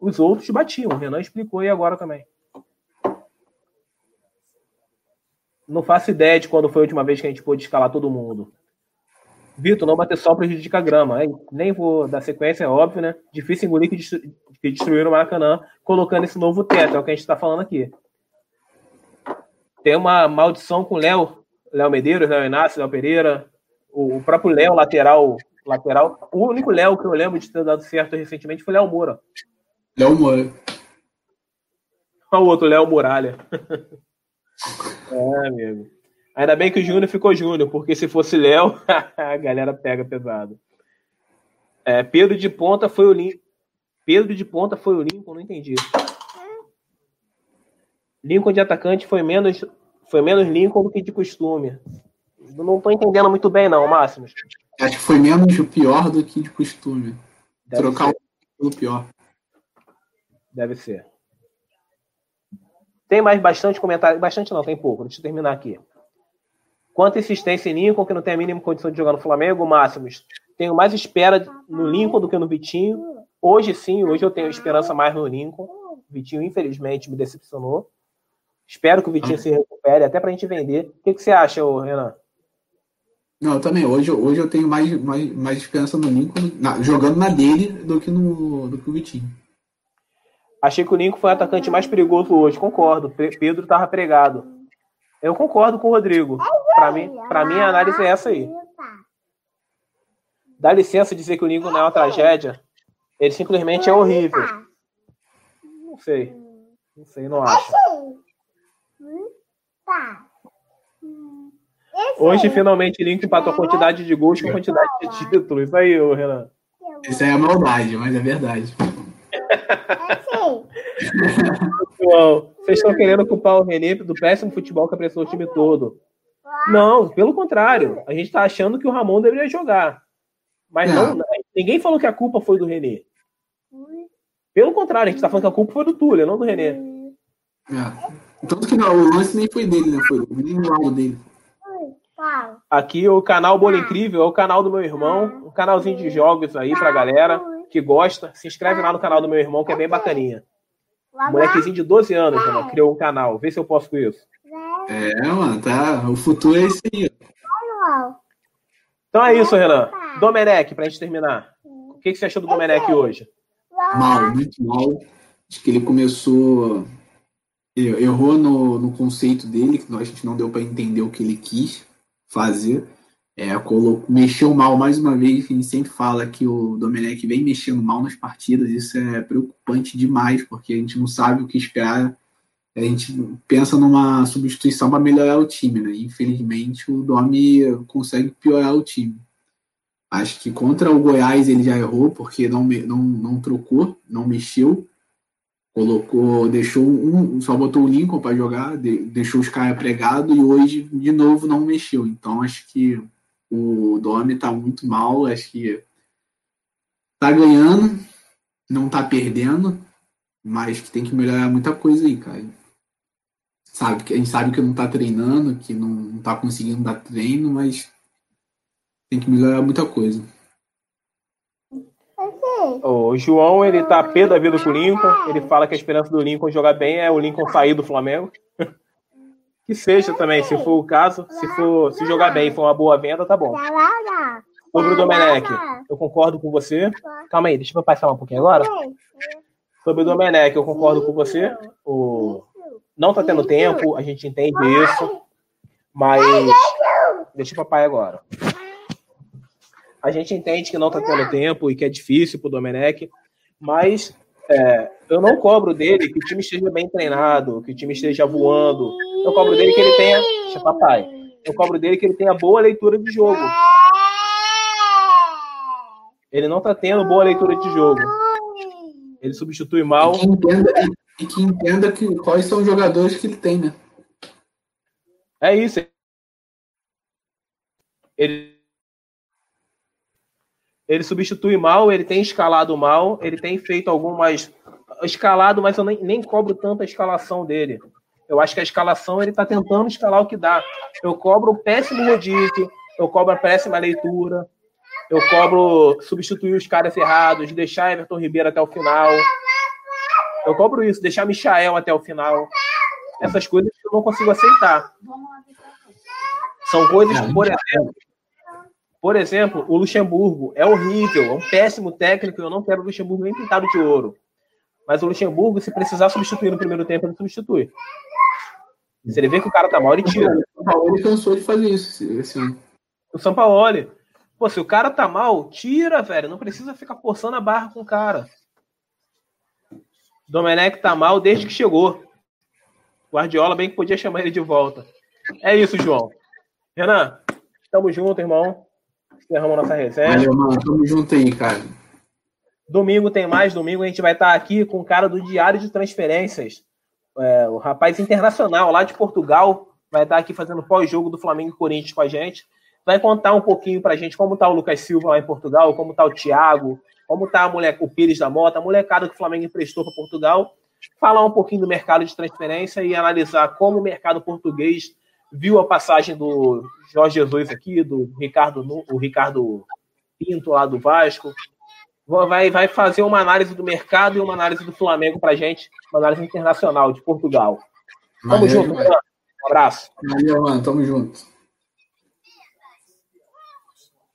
Os outros batiam. O Renan explicou aí agora também. Não faço ideia de quando foi a última vez que a gente pôde escalar todo mundo. Vitor, não bater sol prejudica a grama. Nem vou dar sequência, é óbvio, né? Difícil engolir que, destru... que destruíram o Maracanã colocando esse novo teto, é o que a gente está falando aqui. Tem uma maldição com o Léo, Léo Medeiros, Léo Inácio, Léo Pereira, o, próprio Léo, lateral, lateral. O único Léo que eu lembro de ter dado certo recentemente foi Léo Moura. Léo Moura. Olha o outro, Léo Muralha. é, amigo. Ainda bem que o Júnior ficou Júnior, porque se fosse Léo, a galera pega pesado. É, Pedro de Ponta foi o Lincoln. Pedro de Ponta foi o Lincoln, não entendi. Lincoln de atacante foi menos, foi menos Lincoln do que de costume. Não estou entendendo muito bem, não, Máximos. Acho que foi menos o pior do que de costume. Deve Trocar ser. o pelo pior. Deve ser. Tem mais bastante comentário. Bastante não, tem pouco. Deixa eu terminar aqui. Quanto insistência em Lincoln, que não tem a mínima condição de jogar no Flamengo, Máximos. Tenho mais espera no Lincoln do que no Vitinho. Hoje sim, hoje eu tenho esperança mais no Lincoln. O Vitinho, infelizmente, me decepcionou. Espero que o Vitinho ah. se recupere, até para a gente vender. O que, que você acha, Renan? Não, eu também. Hoje, hoje eu tenho mais, mais, mais esperança no Lincoln, na, jogando na dele, do que no do que o Vitinho. Achei que o Lincoln foi o atacante mais perigoso hoje, concordo. Pedro estava pregado. Eu concordo com o Rodrigo. Para mim, para mim a análise é essa aí. Dá licença dizer que o Lincoln não é uma tragédia. Ele simplesmente é horrível. Não sei. Não sei, não acho. Hoje, finalmente, Lincoln empatou a quantidade de gols com a quantidade de títulos. Isso aí, Renan. Isso aí é maldade, mas é verdade. Pessoal, vocês estão querendo culpar o René do péssimo futebol que apressou o time todo. Não, pelo contrário. A gente está achando que o Ramon deveria jogar. Mas não. não, ninguém falou que a culpa foi do René. Pelo contrário, a gente está falando que a culpa foi do Túlio, não do René. É. Tanto que não, o lance nem foi dele, né? Foi nem o lado dele. Aqui o canal Bolo Incrível é o canal do meu irmão, um canalzinho de jogos aí pra galera que gosta. Se inscreve lá no canal do meu irmão, que é bem bacaninha. Molequezinho de 12 anos, mano, criou um canal. Vê se eu posso com isso. É, mano, tá. O futuro é esse aí. Então é isso, Renan. Domenech, pra gente terminar. O que, que você achou do Domenech hoje? Mal, muito mal. Acho que ele começou. Errou no, no conceito dele, que a gente não deu para entender o que ele quis fazer. É, mexeu mal mais uma vez. A gente sempre fala que o Domenech vem mexendo mal nas partidas. Isso é preocupante demais, porque a gente não sabe o que esperar. A gente pensa numa substituição para melhorar o time, né? Infelizmente, o Domi consegue piorar o time. Acho que contra o Goiás ele já errou, porque não, não, não trocou, não mexeu. Colocou, deixou um, só botou o Lincoln para jogar, deixou os caras pregados e hoje de novo não mexeu. Então acho que o Domi tá muito mal, acho que tá ganhando, não tá perdendo, mas que tem que melhorar muita coisa aí, cara. Sabe, a gente sabe que não tá treinando, que não, não tá conseguindo dar treino, mas tem que melhorar muita coisa. O João, ele tá pé da vida com o Lincoln. Ele fala que a esperança do Lincoln jogar bem é o Lincoln sair do Flamengo. que seja também, se for o caso. Se for se jogar bem e for uma boa venda, tá bom. Sobre o Domenech, eu concordo com você. Calma aí, deixa eu passar um pouquinho agora. Sobre o Domenech, eu concordo com você. O... Não tá tendo tempo, a gente entende isso. Mas. Deixa o papai agora. A gente entende que não está tendo tempo e que é difícil para o Domenech, mas é, eu não cobro dele que o time esteja bem treinado, que o time esteja voando. Eu cobro dele que ele tenha. Deixa papai. Eu cobro dele que ele tenha boa leitura de jogo. Ele não está tendo boa leitura de jogo. Ele substitui mal. E que entenda, e que, entenda que, quais são os jogadores que ele tem, né? É isso. Ele ele substitui mal, ele tem escalado mal, ele tem feito algumas. Escalado, mas eu nem, nem cobro tanto a escalação dele. Eu acho que a escalação ele está tentando escalar o que dá. Eu cobro o péssimo rodízio, eu cobro a péssima leitura, eu cobro substituir os caras errados, deixar Everton Ribeiro até o final. Eu cobro isso, deixar Michael até o final. Essas coisas eu não consigo aceitar. São coisas que, por exemplo, por exemplo, o Luxemburgo é horrível, é um péssimo técnico. Eu não quero o Luxemburgo nem pintado de ouro. Mas o Luxemburgo, se precisar substituir no primeiro tempo, ele substitui. Se ele vê que o cara tá mal, ele tira. O São Paulo cansou de fazer isso ano. O São Paulo. Pô, se o cara tá mal, tira, velho. Não precisa ficar forçando a barra com o cara. Domenech tá mal desde que chegou. Guardiola bem que podia chamar ele de volta. É isso, João. Renan, tamo junto, irmão. Encerramos nossa resenha. Valeu, mano. Tamo junto aí, cara. Domingo tem mais. Domingo a gente vai estar aqui com o cara do Diário de Transferências. É, o rapaz internacional lá de Portugal vai estar aqui fazendo pós-jogo do Flamengo e Corinthians com a gente. Vai contar um pouquinho pra gente como tá o Lucas Silva lá em Portugal, como tá o Thiago, como tá a mulher, o Pires da Mota, a molecada que o Flamengo emprestou para Portugal. Falar um pouquinho do mercado de transferência e analisar como o mercado português viu a passagem do Jorge Jesus aqui, do Ricardo, o Ricardo Pinto lá do Vasco. Vai, vai fazer uma análise do mercado e uma análise do Flamengo pra gente, uma análise internacional de Portugal. Tamo Valeu, junto, mano. Um abraço. Valeu, mano. Tamo junto.